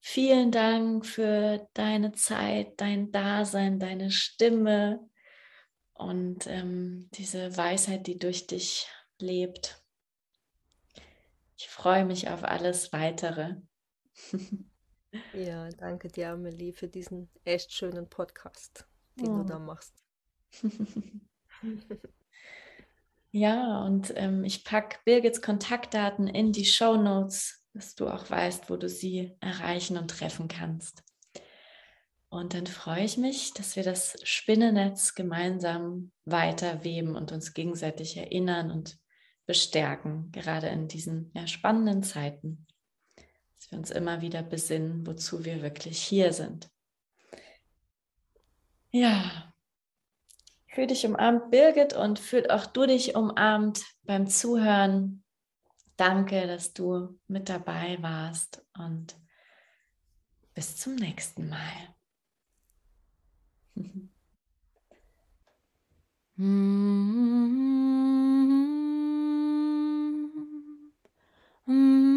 vielen Dank für deine Zeit, dein Dasein, deine Stimme und ähm, diese Weisheit, die durch dich lebt. Ich freue mich auf alles weitere. Ja, danke dir, Amelie, für diesen echt schönen Podcast, den du Oh. da machst. Ja, und ähm, ich packe Birgits Kontaktdaten in die Show Notes, dass du auch weißt, wo du sie erreichen und treffen kannst. Und dann freue ich mich, dass wir das Spinnennetz gemeinsam weiterweben und uns gegenseitig erinnern und bestärken, gerade in diesen ja, spannenden Zeiten. Dass wir uns immer wieder besinnen, wozu wir wirklich hier sind. Ja, Fühl dich umarmt, Birgit, und fühl auch du dich umarmt beim Zuhören. Danke, dass du mit dabei warst und bis zum nächsten Mal. Mm-hmm. Mm-hmm.